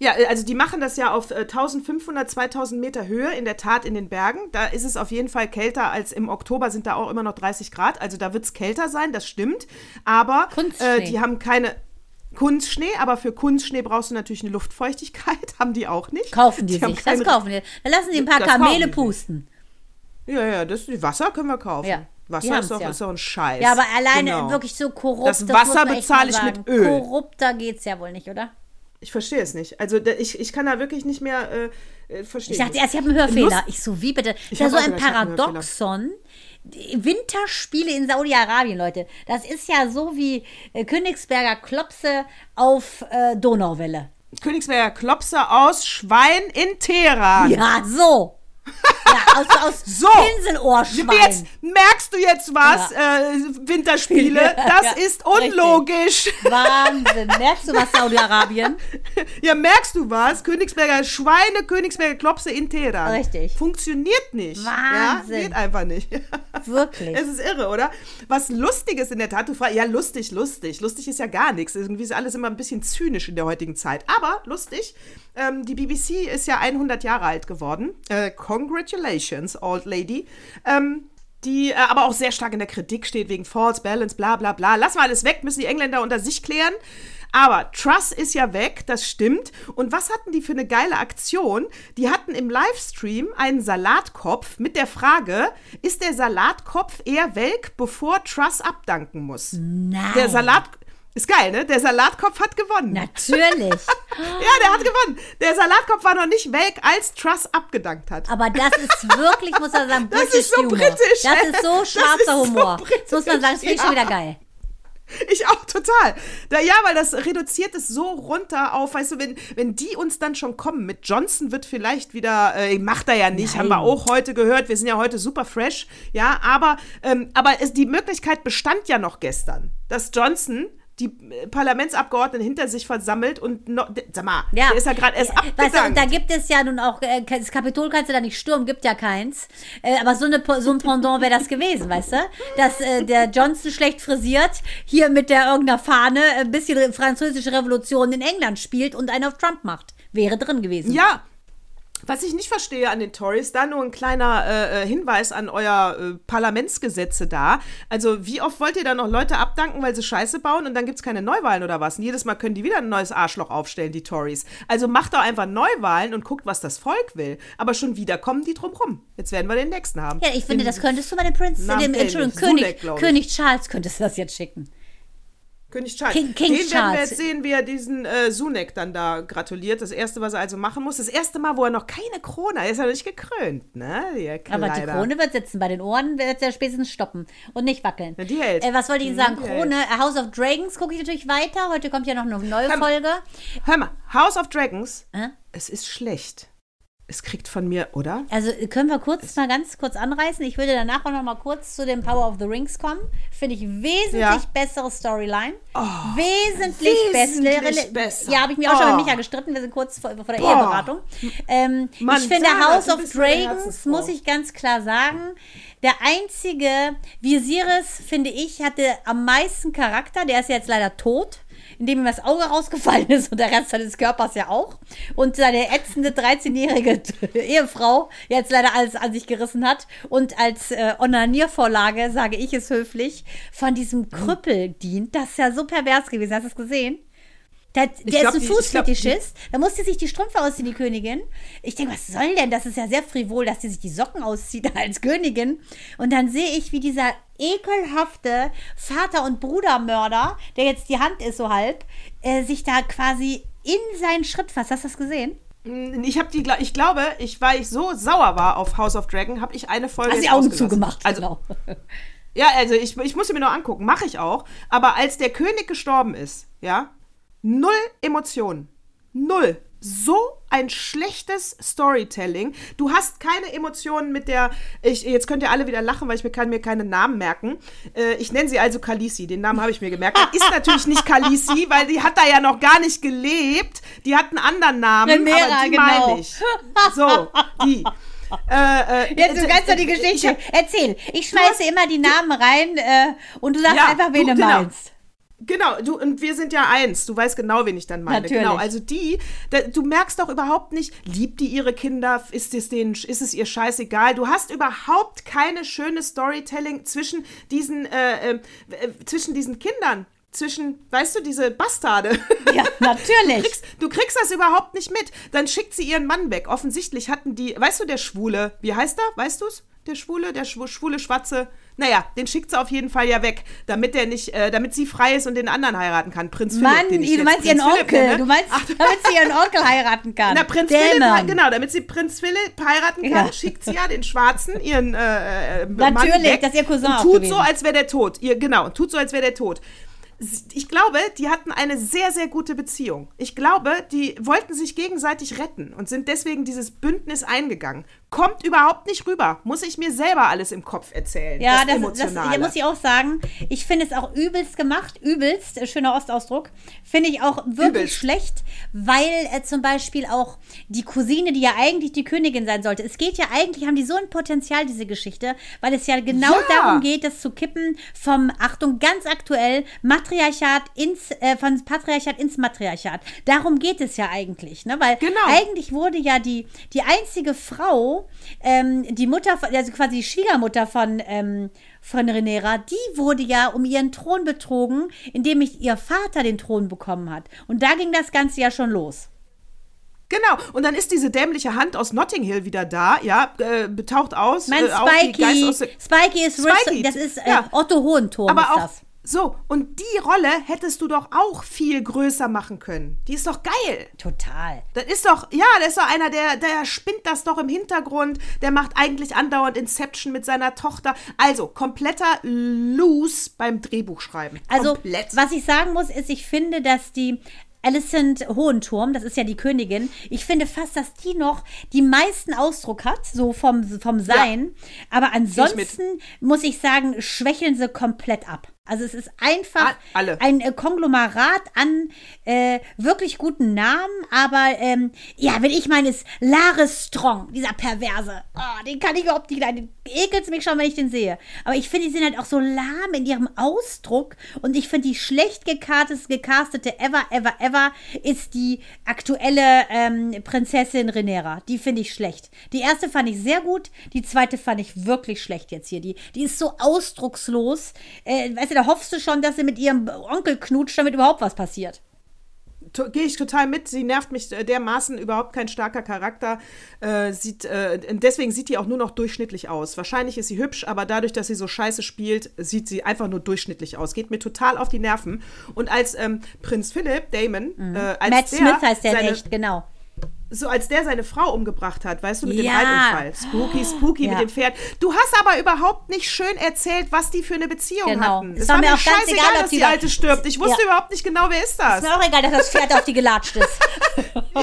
Ja, äh, also die machen das ja auf äh, 1500, 2000 Meter Höhe, in der Tat in den Bergen. Da ist es auf jeden Fall kälter als im Oktober, sind da auch immer noch 30 Grad. Also da wird es kälter sein, das stimmt. Aber Kunstschnee. äh, die haben keine Kunstschnee, aber für Kunstschnee brauchst du natürlich eine Luftfeuchtigkeit, haben die auch nicht. Kaufen die, haben sich, das kaufen die. Dann lassen sie ein paar Das Kamele die. pusten. Ja, ja, das Wasser können wir kaufen. Ja, die Wasser ist doch, ja. ist doch ein Scheiß. Ja, aber alleine Genau. wirklich so korrupt. Das Wasser echt bezahle ich mit. Öl. Korrupter geht's ja wohl nicht, oder? Ich verstehe es nicht. Also ich, ich kann da wirklich nicht mehr äh, äh, verstehen. Ich dachte erst, ich habe einen Hörfehler. Lust- Ich so, wie bitte? Das ist Ich ja so ein Paradoxon. Winterspiele in Saudi-Arabien, Leute. Das ist ja so wie äh, Königsberger Klopse auf äh, Donauwelle. Königsberger Klopse aus Schwein in Teheran. Ja, so. Ja, aus, aus So. Pinselohrschwein. Jetzt merkst du jetzt was, äh, Winterspiele. Das Ja, ist unlogisch. Wahnsinn. Merkst du was, Saudi-Arabien? Ja, merkst du was? Königsberger Schweine, Königsberger Klopse in Teheran. Richtig. Funktioniert nicht. Wahnsinn. Ja, geht einfach nicht. Wirklich. Es ist irre, oder? Was lustig ist in der Tat, du fragst, ja, lustig, lustig. Lustig ist ja gar nichts. Irgendwie ist alles immer ein bisschen zynisch in der heutigen Zeit. Aber lustig, ähm, die BBC ist ja 100 Jahre alt geworden. Äh, congratulations, old lady. Ähm, die äh, aber auch sehr stark in der Kritik steht wegen False Balance, bla bla bla. Lass mal alles weg, müssen die Engländer unter sich klären. Aber Truss ist ja weg, das stimmt. Und was hatten die für eine geile Aktion? Die hatten im Livestream einen Salatkopf mit der Frage, ist der Salatkopf eher welk, bevor Truss abdanken muss? Nein. Der Salat ist geil, ne? Der Salatkopf hat gewonnen. Natürlich. Ja, der hat gewonnen. Der Salatkopf war noch nicht welk, als Truss abgedankt hat. Aber das ist wirklich, muss man sagen, Das British ist so Humor. britisch, Das ist so Das schwarzer ist so Humor. das muss man sagen, das finde ich schon britisch, wieder geil. Ich auch total. Da, ja, weil das reduziert es so runter auf, weißt du, wenn, wenn die uns dann schon kommen, mit Johnson wird vielleicht wieder, äh, macht er ja nicht, haben wir auch heute gehört, wir sind ja heute super fresh, ja, aber, ähm, aber es, die Möglichkeit bestand ja noch gestern, dass Johnson die äh, Parlamentsabgeordneten hinter sich versammelt und de- sag mal, Ja. der ist ja gerade erst Weißt du, und da abgedankt. gibt es ja nun auch, äh, das Kapitol kannst du da nicht stürmen, gibt ja keins. Äh, aber so, eine, so ein Pendant wäre das gewesen, weißt du? Dass äh, der Johnson schlecht frisiert, hier mit der irgendeiner Fahne ein bisschen französische Revolution in England spielt und einen auf Trump macht. Wäre drin gewesen. Ja, was ich nicht verstehe an den Tories, da nur ein kleiner äh, äh, Hinweis an euer äh, Parlamentsgesetze da. Also, wie oft wollt ihr da noch Leute abdanken, weil sie Scheiße bauen und dann gibt es keine Neuwahlen oder was? Und jedes Mal können die wieder ein neues Arschloch aufstellen, die Tories. Also macht doch einfach Neuwahlen und guckt, was das Volk will. Aber schon wieder kommen die drum rum. Jetzt werden wir den nächsten haben. Ja, ich finde, Den- das könntest du bei dem Prinz, dem, Entschuldigung, König. König Charles könntest du das jetzt schicken. König Charles. King- King Den werden wir Charles. jetzt sehen, wie er diesen äh, Sunak dann da gratuliert. Das erste, was er also machen muss. Das erste Mal, wo er noch keine Krone, er ist ja noch nicht gekrönt, ne? Der Aber die. Krone wird sitzen. Bei den Ohren wird er spätestens stoppen und nicht wackeln. Ja, die hält. Äh, was wollte ich Mhm, sagen? die hält. Krone, äh, House of Dragons gucke ich natürlich weiter. Heute kommt ja noch eine neue Komm. Folge. Hör mal, House of Dragons, Äh? es ist schlecht. Es kriegt von mir, oder? Also können wir kurz mal ganz kurz anreißen. Ich würde danach auch noch mal kurz zu dem Power of the Rings kommen. Finde ich wesentlich Ja. Oh, bessere Storyline. wesentlich, wesentlich besser. besser. Ja, habe ich mir auch schon Oh. mit Micha gestritten. Wir sind kurz vor, vor der Boah. Eheberatung. Ähm, Mann, ich finde Sarah, House of Dragons, muss ich ganz klar sagen, der einzige Viserys, finde ich, hatte am meisten Charakter. Der ist ja jetzt leider tot indem ihm das Auge rausgefallen ist und der Rest seines Körpers ja auch. Und seine ätzende 13-jährige Ehefrau jetzt leider alles an sich gerissen hat. Und als äh, Onaniervorlage, sage ich es höflich, von diesem Krüppel dient. Das ist ja so pervers gewesen. Hast du es gesehen? Der, der glaub, ist ein Fußfetischist. Da musste sich die Strümpfe ausziehen, die Königin. Ich denke, was soll denn? Das ist ja sehr frivol, dass sie sich die Socken auszieht als Königin. Und dann sehe ich, wie dieser ekelhafte Vater- und Brudermörder, der jetzt die Hand ist so halb, äh, sich da quasi in seinen Schritt fasst. Hast du das gesehen? Ich habe die, ich glaube, ich, weil ich so sauer war auf House of Dragon, habe ich eine Folge Hast die Augen zugemacht. Also, genau. ja, also ich, ich muss sie mir noch angucken, mache ich auch. Aber als der König gestorben ist, ja, null Emotionen, null. So ein schlechtes Storytelling. Du hast keine Emotionen mit der. Ich, jetzt könnt ihr alle wieder lachen, weil ich mir kann mir keine Namen merken. Äh, ich nenne sie also Kalisi. Den Namen habe ich mir gemerkt. Das ist natürlich nicht Kalisi, weil die hat da ja noch gar nicht gelebt. Die hat einen anderen Namen. Rhaenyra, aber die genau. meine ich. So, die. Äh, äh, Jetzt du ganz so die ich Geschichte. hab- Erzähl. Ich schmeiße immer die Namen rein äh, und du sagst Ja, einfach, wen du, du genau. meinst. Genau, du und wir sind ja eins. Du weißt genau, wen ich dann meine. Natürlich. Genau, also die, da, du merkst doch überhaupt nicht, liebt die ihre Kinder, ist es denen, ist es ihr scheißegal. Du hast überhaupt keine schöne Storytelling zwischen diesen, äh, äh, zwischen diesen Kindern. Zwischen, weißt du, diese Bastarde. Ja, natürlich. kriegst, du kriegst das überhaupt nicht mit. Dann schickt sie ihren Mann weg. Offensichtlich hatten die, weißt du, der Schwule, wie heißt er? Weißt du's? Der Schwule, der Schw schwule Schwarze. Naja, den schickt sie auf jeden Fall ja weg, damit der nicht, äh, damit sie frei ist und den anderen heiraten kann. Prinz Philipp. Mann, den ich du meinst ihren Prinz Philipp Onkel. nenne. Du meinst, Ach, damit sie ihren Onkel heiraten kann. na, Prinz Damn. Philipp, genau, damit sie Prinz Philipp heiraten kann, Ja. schickt sie ja den Schwarzen, ihren äh, äh, Mann Natürlich, weg das ist ihr Cousin und tut gewesen. so, als wäre der tot. Ihr, genau, und tut so, als wäre der tot. Ich glaube, die hatten eine sehr, sehr gute Beziehung. Ich glaube, die wollten sich gegenseitig retten und sind deswegen dieses Bündnis eingegangen. Kommt überhaupt nicht rüber. Muss ich mir selber alles im Kopf erzählen. Ja, das, das, Emotionale. ja, muss ich auch sagen. Ich finde es auch übelst gemacht, übelst, äh, schöner Ostausdruck, finde ich auch wirklich Übelst. schlecht, weil äh, zum Beispiel auch die Cousine, die ja eigentlich die Königin sein sollte, es geht ja eigentlich, haben die so ein Potenzial, diese Geschichte, weil es ja genau Ja. darum geht, das zu kippen vom, Achtung, ganz aktuell, Matriarchat ins, äh, von Patriarchat ins Matriarchat. Darum geht es ja eigentlich, ne? Weil Genau. eigentlich wurde ja die, die einzige Frau, ähm, die Mutter, also quasi die Schwiegermutter von, ähm, von Renera, die wurde ja um ihren Thron betrogen, indem ich ihr Vater den Thron bekommen hat. Und da ging das Ganze ja schon los. Genau, und dann ist diese dämliche Hand aus Notting Hill wieder da, ja, äh, betaucht aus. Mein äh, Spikey, aus Spikey ist Spikey, das ist äh, ja. Otto Hohenturm Aber ist auch das. So, und die Rolle hättest du doch auch viel größer machen können. Die ist doch geil. Total. Das ist doch, ja, das ist doch einer, der, der spinnt das doch im Hintergrund. Der macht eigentlich andauernd Inception mit seiner Tochter. Also, kompletter Loose beim Drehbuchschreiben. Also, Komplett. was ich sagen muss, ist, ich finde, dass die Alicent Hohenturm, das ist ja die Königin, ich finde fast, dass die noch die meisten Ausdruck hat, so vom, vom Sein. Aber ansonsten muss ich sagen, schwächeln sie komplett ab. Also es ist einfach A- alle. ein äh, Konglomerat an äh, wirklich guten Namen, aber ähm, ja, wenn ich meine, ist Laris Strong, dieser Perverse. Oh, den kann ich überhaupt nicht leiden. Den ekelt mich schon, wenn ich den sehe. Aber ich finde, die sind halt auch so lahm in ihrem Ausdruck und ich finde, die schlecht gecastet, gecastete Ever, Ever, Ever ist die aktuelle ähm, Prinzessin Renera. Die finde ich schlecht. Die erste fand ich sehr gut, die zweite fand ich wirklich schlecht jetzt hier. Die, die ist so ausdruckslos. Äh, weißt du, da hoffst du schon, dass sie mit ihrem Onkel knutscht, damit überhaupt was passiert. Gehe ich total mit. Sie nervt mich äh, dermaßen überhaupt kein starker Charakter. Äh, sieht, äh, deswegen sieht die auch nur noch durchschnittlich aus. Wahrscheinlich ist sie hübsch, aber dadurch, dass sie so scheiße spielt, sieht sie einfach nur durchschnittlich aus. Geht mir total auf die Nerven. Und als ähm, Prinz Philipp, Damon, äh, als Matt der Smith heißt der in seine, echt, genau. So als der seine Frau umgebracht hat, weißt du, mit dem Ja. Reitunfall. Spooky, spooky Ja. mit dem Pferd. Du hast aber überhaupt nicht schön erzählt, was die für eine Beziehung Genau. hatten. Es Es war war mir auch ganz scheißegal, egal, dass die die Alte stirbt. Ich wusste Ja. überhaupt nicht genau, wer ist das. Ist mir auch egal, dass das Pferd auf die gelatscht ist. Ja,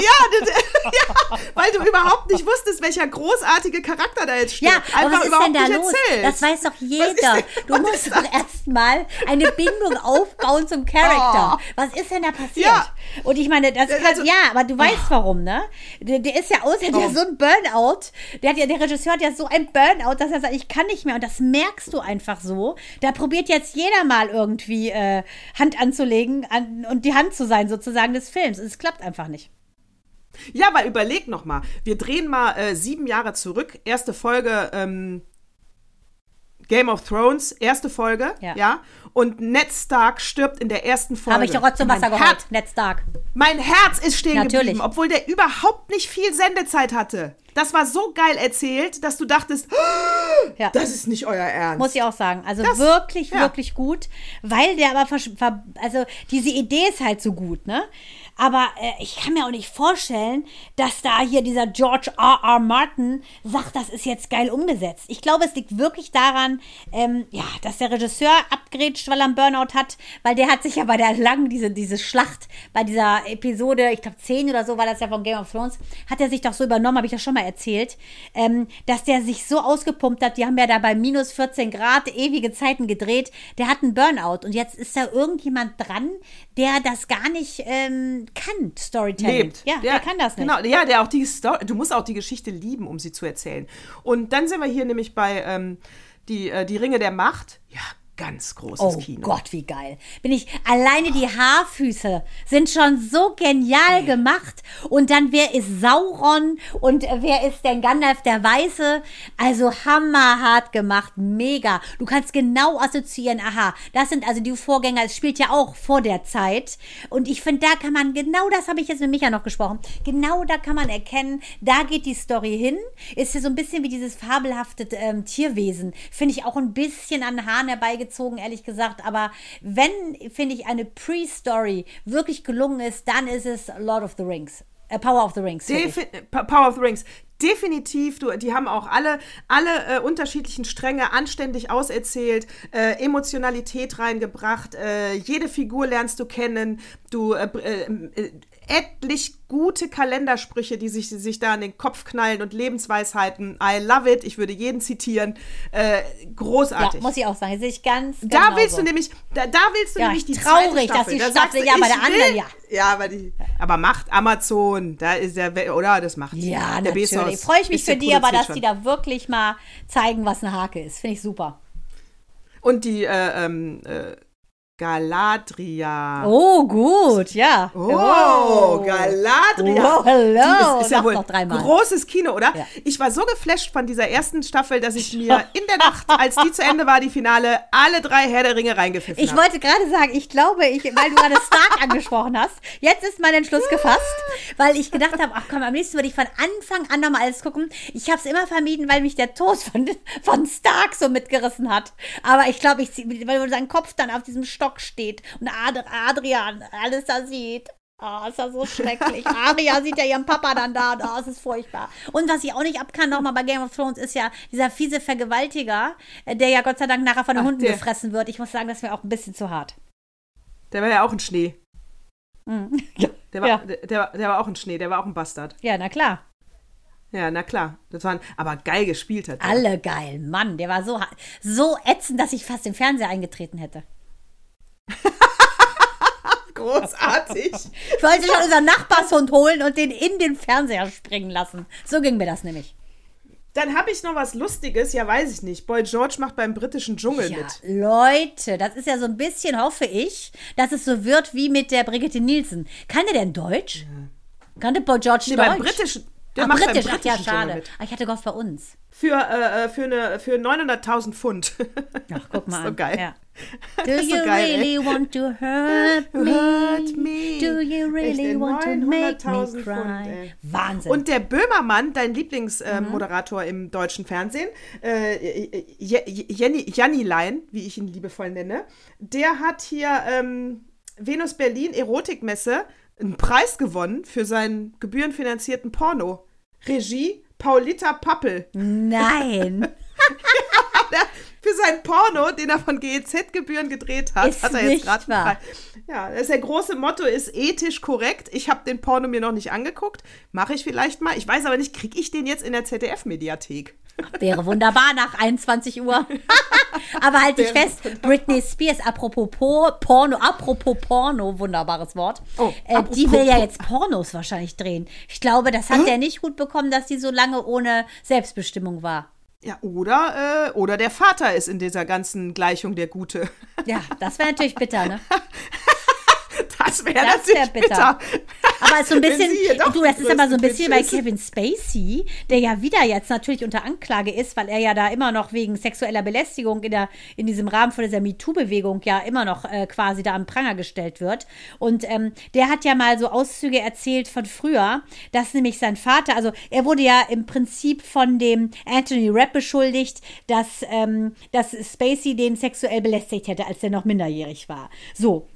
ja, weil du überhaupt nicht wusstest, welcher großartige Charakter da jetzt steht. Ja, aber Einfach was ist überhaupt denn da nicht los? erzählt. Das weiß doch ist jeder. du musst ist doch erstmal eine Bindung aufbauen zum Charakter. Was ist denn da passiert? Und ich meine, das kann, Also- ja, aber du weißt warum, ne? Der, der ist ja außer der Oh. so ein Burnout. Der, hat ja, der Regisseur hat ja so ein Burnout, dass er sagt, ich kann nicht mehr. Und das merkst du einfach so. Da probiert jetzt jeder mal irgendwie äh, Hand anzulegen an, und die Hand zu sein, sozusagen, des Films. Es klappt einfach nicht. Ja, weil überleg noch mal. Wir drehen mal äh, sieben Jahre zurück. Erste Folge ähm, Game of Thrones, erste Folge, Ja. ja. Und Ned Stark stirbt in der ersten Folge. Habe ich Rotz Mein Wasser geholt. Ned Stark. Mein Herz ist stehen Natürlich. geblieben, obwohl der überhaupt nicht viel Sendezeit hatte. Das war so geil erzählt, dass du dachtest, Ja. das ist nicht euer Ernst. Muss ich auch sagen. Also Das- wirklich, ja. wirklich gut. Weil der aber, also diese Idee ist halt so gut, ne? Aber äh, ich kann mir auch nicht vorstellen, dass da hier dieser George R. R. Martin sagt, das ist jetzt geil umgesetzt. Ich glaube, es liegt wirklich daran, ähm, ja, dass der Regisseur abgrätscht, weil er einen Burnout hat, weil der hat sich ja bei der langen, diese, diese Schlacht, bei dieser Episode, ich glaube 10 oder so war das ja von Game of Thrones, hat er sich doch so übernommen, habe ich das schon mal erzählt, ähm, dass der sich so ausgepumpt hat, die haben ja da bei minus 14 Grad ewige Zeiten gedreht, der hat einen Burnout und jetzt ist da irgendjemand dran, der das gar nicht ähm, kann, Storytelling. lebt. Ja, der, kann das nicht. Genau, ja, der auch die Story, du musst auch die Geschichte lieben, um sie zu erzählen. Und dann sind wir hier nämlich bei ähm, die, äh, die Ringe der Macht. Ja, ganz großes Oh Kino. Gott, wie geil. Bin ich, alleine die Haarfüße sind schon so genial gemacht. Und dann, wer ist Sauron und äh, wer ist denn Gandalf der Weiße? Also hammerhart gemacht, mega. Du kannst genau assoziieren, aha, das sind also die Vorgänger, es spielt ja auch vor der Zeit. Und ich finde, da kann man, genau das habe ich jetzt mit Micha noch gesprochen, genau da kann man erkennen, da geht die Story hin. Ist ja so ein bisschen wie dieses fabelhafte ähm, Tierwesen. Finde ich auch ein bisschen an Haaren herbeigezogen, ehrlich gesagt. Aber wenn, finde ich, eine Pre-Story wirklich gelungen ist, dann ist es Lord of the Rings. Äh, Power of the Rings. Pa- Power of the Rings. Definitiv, du, die haben auch alle, alle äh, unterschiedlichen Stränge anständig auserzählt, äh, Emotionalität reingebracht, äh, jede Figur lernst du kennen, du äh, äh, äh, etlich gute Kalendersprüche, die sich, sich da an den Kopf knallen und Lebensweisheiten. I love it. Ich würde jeden zitieren. Äh, großartig. Ja, muss ich auch sagen. Sehe ich ganz da genauso. willst du nämlich, da, da willst du Ja, nämlich die traurig, dass die da Staffel- du, ja, bei der anderen, will- ja. Ja, aber, die, aber macht Amazon, da ist der, oder? Das macht Ja, der natürlich. Bezos Freue ich mich für die, aber dass produziert die schon. da wirklich mal zeigen, was eine Hake ist. Finde ich super. Und die, äh, ähm, äh, Galadria. Oh, gut, ja. Oh, Galadria. Oh, hello. Die ist, ist ja wohl großes Kino, oder? Ja. Ich war so geflasht von dieser ersten Staffel, dass ich mir in der Nacht, als die zu Ende war, die Finale, alle drei Herr der Ringe reingepfiffen Ich habe. wollte gerade sagen, ich glaube, ich, weil du gerade Stark angesprochen hast, jetzt ist mein Entschluss gefasst, weil ich gedacht habe, ach komm, am liebsten würde ich von Anfang an nochmal alles gucken. Ich habe es immer vermieden, weil mich der Tod von, von Stark so mitgerissen hat. Aber ich glaube, ich weil sein Kopf dann auf diesem Stock steht und Ad Adrian alles da sieht. Oh, ist das so schrecklich. Aria sieht ja ihren Papa dann da. und, Oh, es ist furchtbar. Und was ich auch nicht ab kann nochmal bei Game of Thrones ist ja dieser fiese Vergewaltiger, äh, der ja Gott sei Dank nachher von den Ach, Hunden der. gefressen wird. Ich muss sagen, das wäre auch ein bisschen zu hart. Der war ja auch ein Schnee. Ja, Der war, ja. der, der, der war auch ein Schnee, der war auch ein Bastard. ja na klar. Ja, na klar. Das waren, aber geil gespielt hat. der. Alle geil. Mann, der war so, so ätzend, dass ich fast den Fernseher eingetreten hätte. Großartig. Ich wollte schon unseren Nachbarshund holen und den in den Fernseher springen lassen. So ging mir das nämlich. Dann habe ich noch was Lustiges. Ja, weiß ich nicht. Boy George macht beim britischen Dschungel Ja, mit. Leute, das ist ja so ein bisschen, hoffe ich, dass es so wird wie mit der Brigitte Nielsen. Kann der denn Deutsch? Kannte Boy George Nee, Deutsch? beim britischen. Der Ach, macht britisch, ach ja, schade. Ah, Ich hatte gehofft bei uns. Für, äh, äh, für, eine, für 900.000 Pfund. Ach, guck mal so geil. Ja. Do so you geil, ey. really want to hurt me? Hurt me. Do you really Echt, want to make 900.000 me Pfund, cry? ey. Wahnsinn. Und der Böhmermann, dein Lieblingsmoderator im deutschen Fernsehen, äh, Janni Lein, wie ich ihn liebevoll nenne, der hat hier ähm, Venus Berlin Erotikmesse einen Preis gewonnen für seinen gebührenfinanzierten Porno. Regie Paulita Pappel. Nein. Für seinen Porno, den er von GEZ-Gebühren gedreht hat, Ist hat er jetzt gerade. Preis. Ja, das der große Motto ist ethisch korrekt. Ich habe den Porno mir noch nicht angeguckt. Mache ich vielleicht mal. Ich weiß aber nicht, kriege ich den jetzt in der ZDF-Mediathek? Wäre wunderbar nach 21 Uhr. Aber halt dich fest, Britney Spears, apropos Po- Porno, apropos Porno, wunderbares Wort. Oh, äh, die will ja jetzt Pornos wahrscheinlich drehen. Ich glaube, das hat der nicht gut bekommen, dass die so lange ohne Selbstbestimmung war. Ja, oder, äh, oder der Vater ist in dieser ganzen Gleichung der Gute. Ja, das wäre natürlich bitter, ne? Das wäre Das wär bitter. bitter. Aber so ein bisschen, du, das ist aber so ein bisschen bei. Kevin Spacey, der ja wieder jetzt natürlich unter Anklage ist, weil er ja da immer noch wegen sexueller Belästigung in, der, in diesem Rahmen von dieser MeToo-Bewegung ja immer noch äh, quasi da am Pranger gestellt wird. Und ähm, der hat ja mal so Auszüge erzählt von früher, dass nämlich sein Vater, also er wurde ja im Prinzip von dem Anthony Rapp beschuldigt, dass, ähm, dass Spacey den sexuell belästigt hätte, als er noch minderjährig war. So,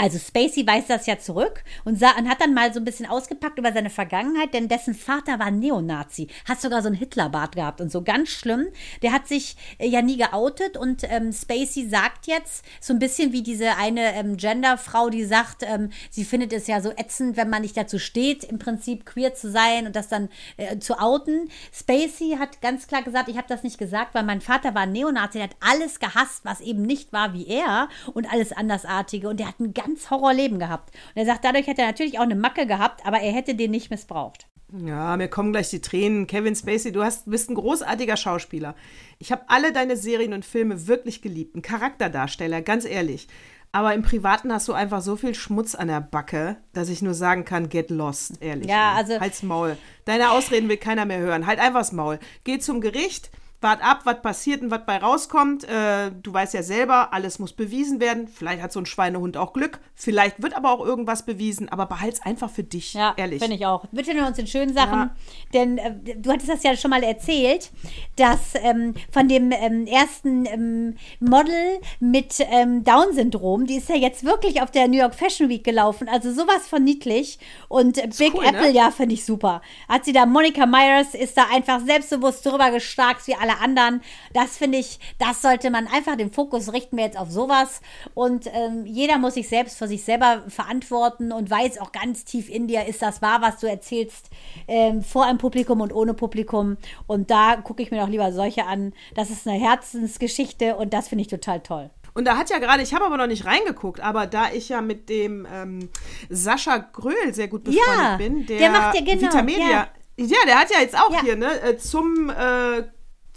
also Spacey weist das ja zurück und, sah, und hat dann mal so ein bisschen ausgepackt über seine Vergangenheit, denn dessen Vater war Neonazi, hat sogar so einen Hitlerbart gehabt und so ganz schlimm. Der hat sich äh, ja nie geoutet und ähm, Spacey sagt jetzt so ein bisschen wie diese eine ähm, Genderfrau, die sagt, ähm, sie findet es ja so ätzend, wenn man nicht dazu steht, im Prinzip queer zu sein und das dann äh, zu outen. Spacey hat ganz klar gesagt, ich habe das nicht gesagt, weil mein Vater war Neonazi, der hat alles gehasst, was eben nicht war wie er und alles andersartige und der hat ein ganz Horrorleben gehabt. Und er sagt, dadurch hätte er natürlich auch eine Macke gehabt, aber er hätte den nicht missbraucht. Ja, mir kommen gleich die Tränen. Kevin Spacey, du hast, bist ein großartiger Schauspieler. Ich habe alle deine Serien und Filme wirklich geliebt. Ein Charakterdarsteller, ganz ehrlich. Aber im Privaten hast du einfach so viel Schmutz an der Backe, dass ich nur sagen kann, get lost, ehrlich. Ja, also- Halt's Maul. Deine Ausreden will keiner mehr hören. Halt einfach das Maul. Geh zum Gericht, wart ab, was passiert und was bei rauskommt. Äh, du weißt ja selber, alles muss bewiesen werden. Vielleicht hat so ein Schweinehund auch Glück. Vielleicht wird aber auch irgendwas bewiesen. Aber behalt's einfach für dich, Ja, ehrlich. finde ich auch. Bitte nur uns den schönen Sachen, Ja. denn äh, du hattest das ja schon mal erzählt, dass ähm, von dem ähm, ersten ähm, Model mit ähm, Down-Syndrom, die ist ja jetzt wirklich auf der New York Fashion Week gelaufen, also sowas von niedlich und äh, Big cool, ne? Apple, ja, finde ich super. Hat sie da, Monica Myers ist da einfach selbstbewusst drüber gestarkt, wie alle alle anderen. Das finde ich, das sollte man einfach den Fokus richten wir jetzt auf sowas. Und ähm, jeder muss sich selbst für sich selber verantworten und weiß auch ganz tief in dir, ist das wahr, was du erzählst, ähm, vor einem Publikum und ohne Publikum. Und da gucke ich mir doch lieber solche an. Das ist eine Herzensgeschichte und das finde ich total toll. Und da hat ja gerade, ich habe aber noch nicht reingeguckt, aber da ich ja mit dem ähm, Sascha Gröhl sehr gut befreundet Ja, bin, der, der macht ja genau, Vita Media, ja. der hat ja jetzt auch Ja. hier, ne, äh, zum, äh,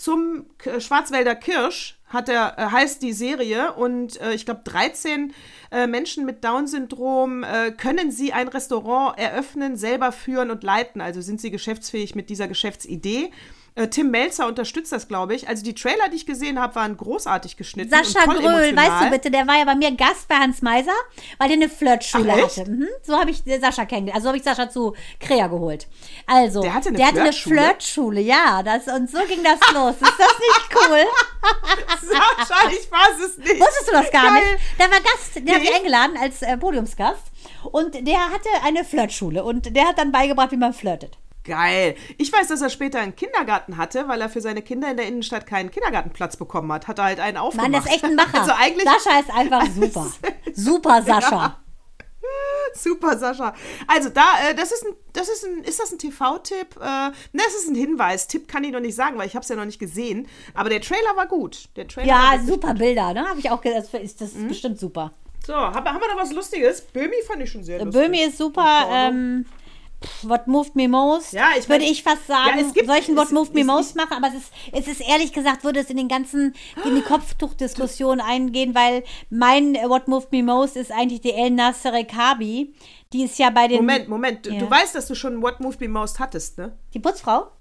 zum K Schwarzwälder Kirsch hat er, äh, heißt die Serie und äh, ich glaube 13 äh, Menschen mit Down-Syndrom äh, können sie ein Restaurant eröffnen, selber führen und leiten, also sind sie geschäftsfähig mit dieser Geschäftsidee. Äh, Tim Melzer unterstützt das, glaube ich. Also die Trailer, die ich gesehen habe, waren großartig geschnitten. Sascha Gröhl, emotional. weißt du bitte, der war ja bei mir Gast bei Hans Meiser, weil der eine Flirtschule hatte. Mhm. So habe ich äh, Sascha kennengelernt. Also habe ich Sascha zu Krea geholt. Also, Der hatte eine der hatte eine Flirtschule? Ja. Das, und so ging das los. Ist das nicht cool? Sascha, ich weiß es nicht. Wusstest du das gar Geil. nicht? Der war Gast, der hat Nee. mich eingeladen als äh, Podiumsgast. Und der hatte eine Flirtschule und der hat dann beigebracht, wie man flirtet. Geil. Ich weiß, dass er später einen Kindergarten hatte, weil er für seine Kinder in der Innenstadt keinen Kindergartenplatz bekommen hat. Hat er halt einen aufgemacht. Mann, das ist echt ein Macher. Also eigentlich Sascha ist einfach super. Super Sascha. super, Sascha. Also da, äh, das ist ein, das ist ein, ist das ein TV-Tipp? Äh, ne, das ist ein Hinweis. Tipp kann ich noch nicht sagen, weil ich habe es ja noch nicht gesehen. Aber der Trailer war gut. Der Trailer Ja, super Bilder, ne? Habe ich auch gesagt, das ist, das Mhm. bestimmt super. So, haben, wir- haben wir noch was Lustiges? Böhmi fand ich schon sehr lustig. Böhmi ist super. Ähm, what moved me most? Ja, ich würde mein- ich fast sagen, Ja, es gibt- solchen What es- moved me most machen, aber es ist, es ist ehrlich gesagt, würde es in den ganzen, in die Kopftuchdiskussion eingehen, weil mein What moved me most ist eigentlich die El Nasser Kabi. Die ist ja bei den. Moment, Moment. Du, Ja. du weißt, dass du schon What Moved Me Most hattest, ne? Die Putzfrau?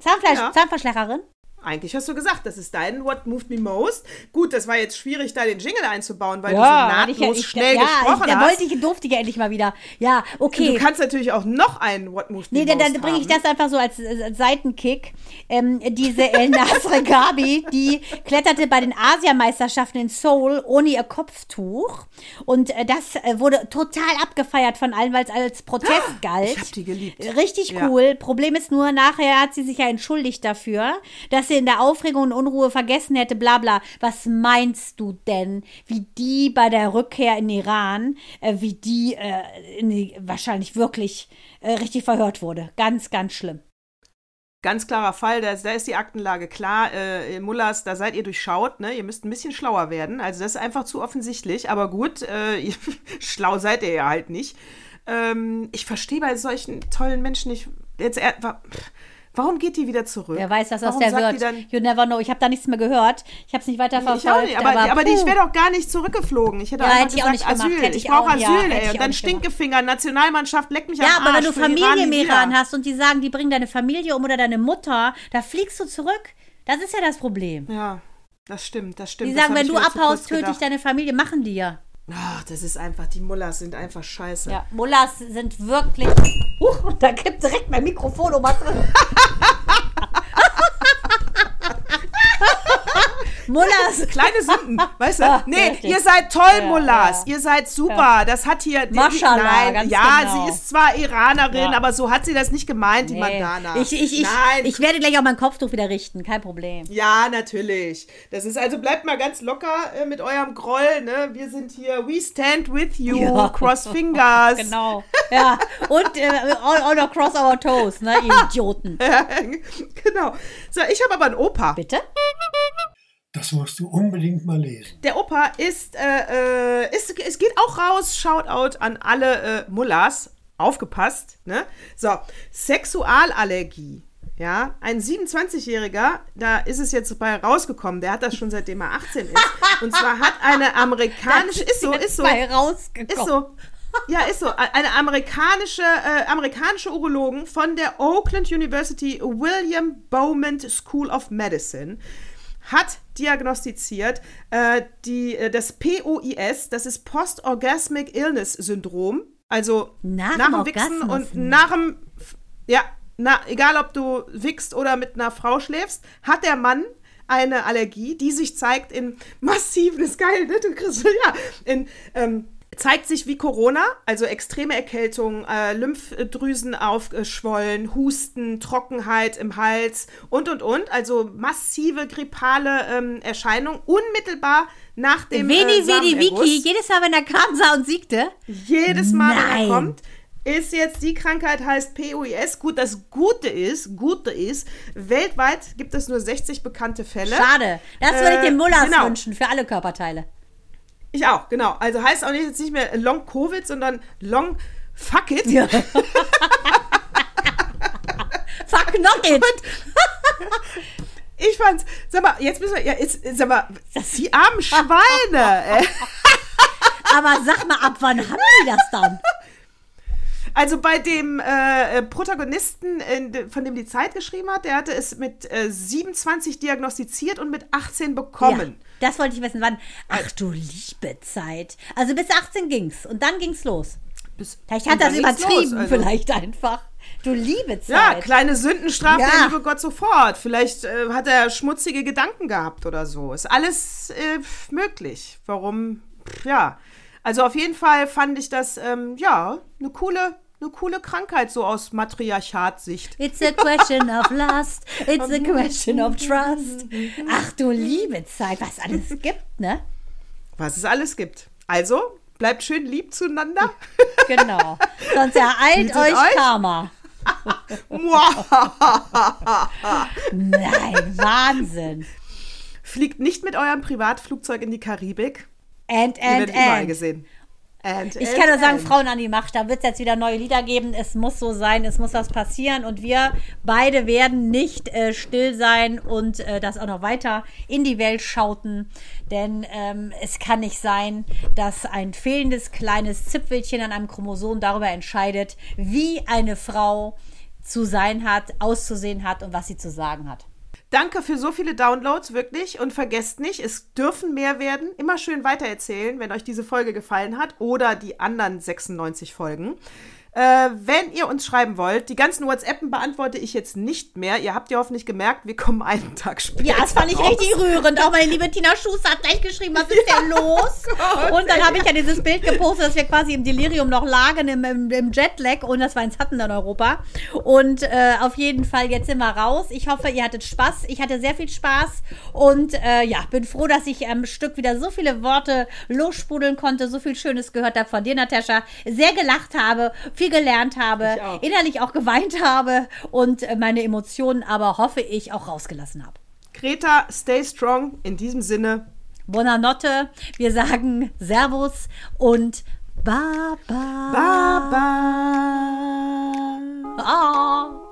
Zahnfleisch, Ja. Zahnverschleckerin? Eigentlich hast du gesagt, das ist dein What Moved Me Most. Gut, das war jetzt schwierig, da den Jingle einzubauen, weil weil du so ich nahtlos ich, schnell ja, gesprochen ich, da hast. wollte ich, durfte ich ja endlich mal wieder. Ja, okay. Du kannst natürlich auch noch einen What Moved Me Nee, dann, Most dann bringe ich das einfach so als, als Seitenkick. Ähm, diese El Nasre Gabi, die kletterte bei den Asiameisterschaften in Seoul ohne ihr Kopftuch. Und äh, das äh, wurde total abgefeiert von allen, weil es als Protest galt. Ich hab die geliebt. Richtig Ja. cool. Problem ist nur, nachher hat sie sich ja entschuldigt dafür, dass sie in der Aufregung und Unruhe vergessen hätte, bla bla. Was meinst du denn, wie die bei der Rückkehr in Iran, äh, wie die, äh, die wahrscheinlich wirklich äh, richtig verhört wurde? Ganz, ganz schlimm. Ganz klarer Fall, da ist, da ist die Aktenlage klar. Äh, Mullers, da seid ihr durchschaut, ne? Ihr müsst ein bisschen schlauer werden. Also das ist einfach zu offensichtlich. Aber gut, äh, schlau seid ihr ja halt nicht. Ähm, ich verstehe bei solchen tollen Menschen nicht. Jetzt, wa- warum geht die wieder zurück? Wer weiß, was aus warum der wird. Dann, You never know. Ich habe da nichts mehr gehört. Ich habe es nicht weiter ich auch verfolgt. nicht, aber, aber, die, ich wäre doch gar nicht zurückgeflogen. Ich hätte Ja, einfach ich gesagt, gemacht. Asyl. Ich ich brauche auch- ja, Asyl, hätte ey. Und dann. Stinkefinger, Nationalmannschaft, leck mich Ja, am aber Arsch wenn du für Iran Familie im. Iran hast und die sagen, die bringen deine Familie um oder deine Mutter, da fliegst du zurück. Das ist ja das Problem. Ja, das stimmt, das stimmt. Die Das sagen, wenn du abhaust, töte ich deine Familie. Machen die ja. Ach, das ist einfach, die Mullers sind einfach scheiße. Ja, Mullahs sind wirklich. Huch, da kippt direkt mein Mikrofon um Mullahs. Kleine Sünden, weißt du? Ja, Nee, richtig. ihr seid toll, Ja, Mullahs. ja. Ihr seid super. Das hat hier. die- Mashallah, Nein, ganz ja, genau. sie ist zwar Iranerin, Ja. aber so hat sie das nicht gemeint, die Nee. Mandana. Ich, ich, ich, Nein. ich werde gleich auch mein Kopftuch wieder richten, kein Problem. ja, natürlich. Das ist also bleibt mal ganz locker äh, mit eurem Groll, ne? Wir sind hier, we stand with you, Ja. cross fingers. Genau. Ja. Und äh, all, all across our toes, ne, ihr Idioten. genau. So, ich habe aber einen Opa. Bitte? Das musst du unbedingt mal lesen. Der Opa ist, äh, äh, ist, es geht auch raus, Shoutout an alle äh, Mullahs. Aufgepasst, ne? So, Sexualallergie. Ja, ein 27-Jähriger, da ist es jetzt bei rausgekommen, der hat das schon seitdem er 18 ist. Und zwar hat eine amerikanische, ist so, ist so, Bei rausgekommen. ist so. Ja, ist so. Eine amerikanische, äh, amerikanische Urologin von der Oakland University William Bowman School of Medicine hat diagnostiziert äh, die, äh, das POIS, das ist Post-Orgasmic Illness Syndrom. Also Nach nach, dem Wichsen und nach dem, ja, na, egal ob du wichst oder mit einer Frau schläfst, hat der Mann eine Allergie, die sich zeigt in massiven, ist geil, ne? Du kriegst, ja, in ähm, zeigt sich wie Corona, also extreme Erkältung, äh, Lymphdrüsen aufgeschwollen, Husten, Trockenheit im Hals und und und, also massive grippale ähm, Erscheinung unmittelbar nach dem Veni, äh, Veni. Vici, jedes Mal, wenn er kam, sah und siegte. Jedes Mal, wenn Nein. er kommt, ist jetzt die Krankheit heißt POIS. Gut, das Gute ist, Gute ist, weltweit gibt es nur 60 bekannte Fälle. Schade. Das würde ich Äh, den Mullers genau. wünschen, für alle Körperteile. Ich auch, genau. Also heißt auch nicht, jetzt nicht mehr Long Covid, sondern Long Fuck it. Ja. Fuck not it. Ich fand's, sag mal, jetzt müssen wir, ja, ist, sag mal, die armen Schweine. ey. Aber sag mal, ab wann haben die das dann? Also bei dem äh, Protagonisten, in, von dem die Zeit geschrieben hat, der hatte es mit äh, 27 diagnostiziert und mit 18 bekommen. Ja, das wollte ich wissen, wann. Ach du liebe Zeit. Also bis 18 ging's und dann ging's los. Bis- Vielleicht hat er ging's übertrieben, los, also. vielleicht einfach. Du liebe Zeit. Ja, kleine Sünden straft Ja. der liebe Gott sofort. Vielleicht äh, hat er schmutzige Gedanken gehabt oder so. Ist alles äh, möglich. Warum? Ja. Also auf jeden Fall fand ich das, ähm, ja, eine coole, eine coole Krankheit, so aus Matriarchatsicht. It's a question of lust. It's a question of trust. Ach du liebe Zeit, was alles gibt, ne? Was es alles gibt. Also, bleibt schön lieb zueinander. Genau. Sonst ereilt euch euch. Karma. Nein, Wahnsinn. Fliegt nicht mit eurem Privatflugzeug in die Karibik. And, Ihr and, werdet überall and. gesehen. And, Ich kann nur sagen. Frauen an die Macht. Da wird es jetzt wieder neue Lieder geben. Es muss so sein, es muss was passieren. Und wir beide werden nicht äh, still sein und äh, das auch noch weiter in die Welt schauten. Denn ähm, es kann nicht sein, dass ein fehlendes kleines Zipfelchen an einem Chromosom darüber entscheidet, wie eine Frau zu sein hat, auszusehen hat und was sie zu sagen hat. Danke für so viele Downloads, wirklich. Und vergesst nicht, es dürfen mehr werden. Immer schön weitererzählen, wenn euch diese Folge gefallen hat oder die anderen 96 Folgen. Äh, wenn ihr uns schreiben wollt, die ganzen WhatsAppen beantworte ich jetzt nicht mehr. Ihr habt ja hoffentlich gemerkt, wir kommen einen Tag später. Ja, das fand ich raus. richtig rührend. Auch meine liebe Tina Schuster hat gleich geschrieben, was ist denn los? und dann habe ich ja dieses Bild gepostet, dass wir quasi im Delirium noch lagen, im, im, im Jetlag. Und das war in Hatten in Europa. Und äh, auf jeden Fall, jetzt sind wir raus. Ich hoffe, ihr hattet Spaß. Ich hatte sehr viel Spaß. Und äh, ja, bin froh, dass ich am Stück wieder so viele Worte lossprudeln konnte, so viel Schönes gehört habe von dir, Natascha. Sehr gelacht habe, viel gelernt habe, auch. innerlich auch geweint habe und äh, meine Emotionen aber, hoffe ich, auch rausgelassen habe. Greta, stay strong. In diesem Sinne, Buonanotte. Wir sagen Servus und Baba. Baba. Ah.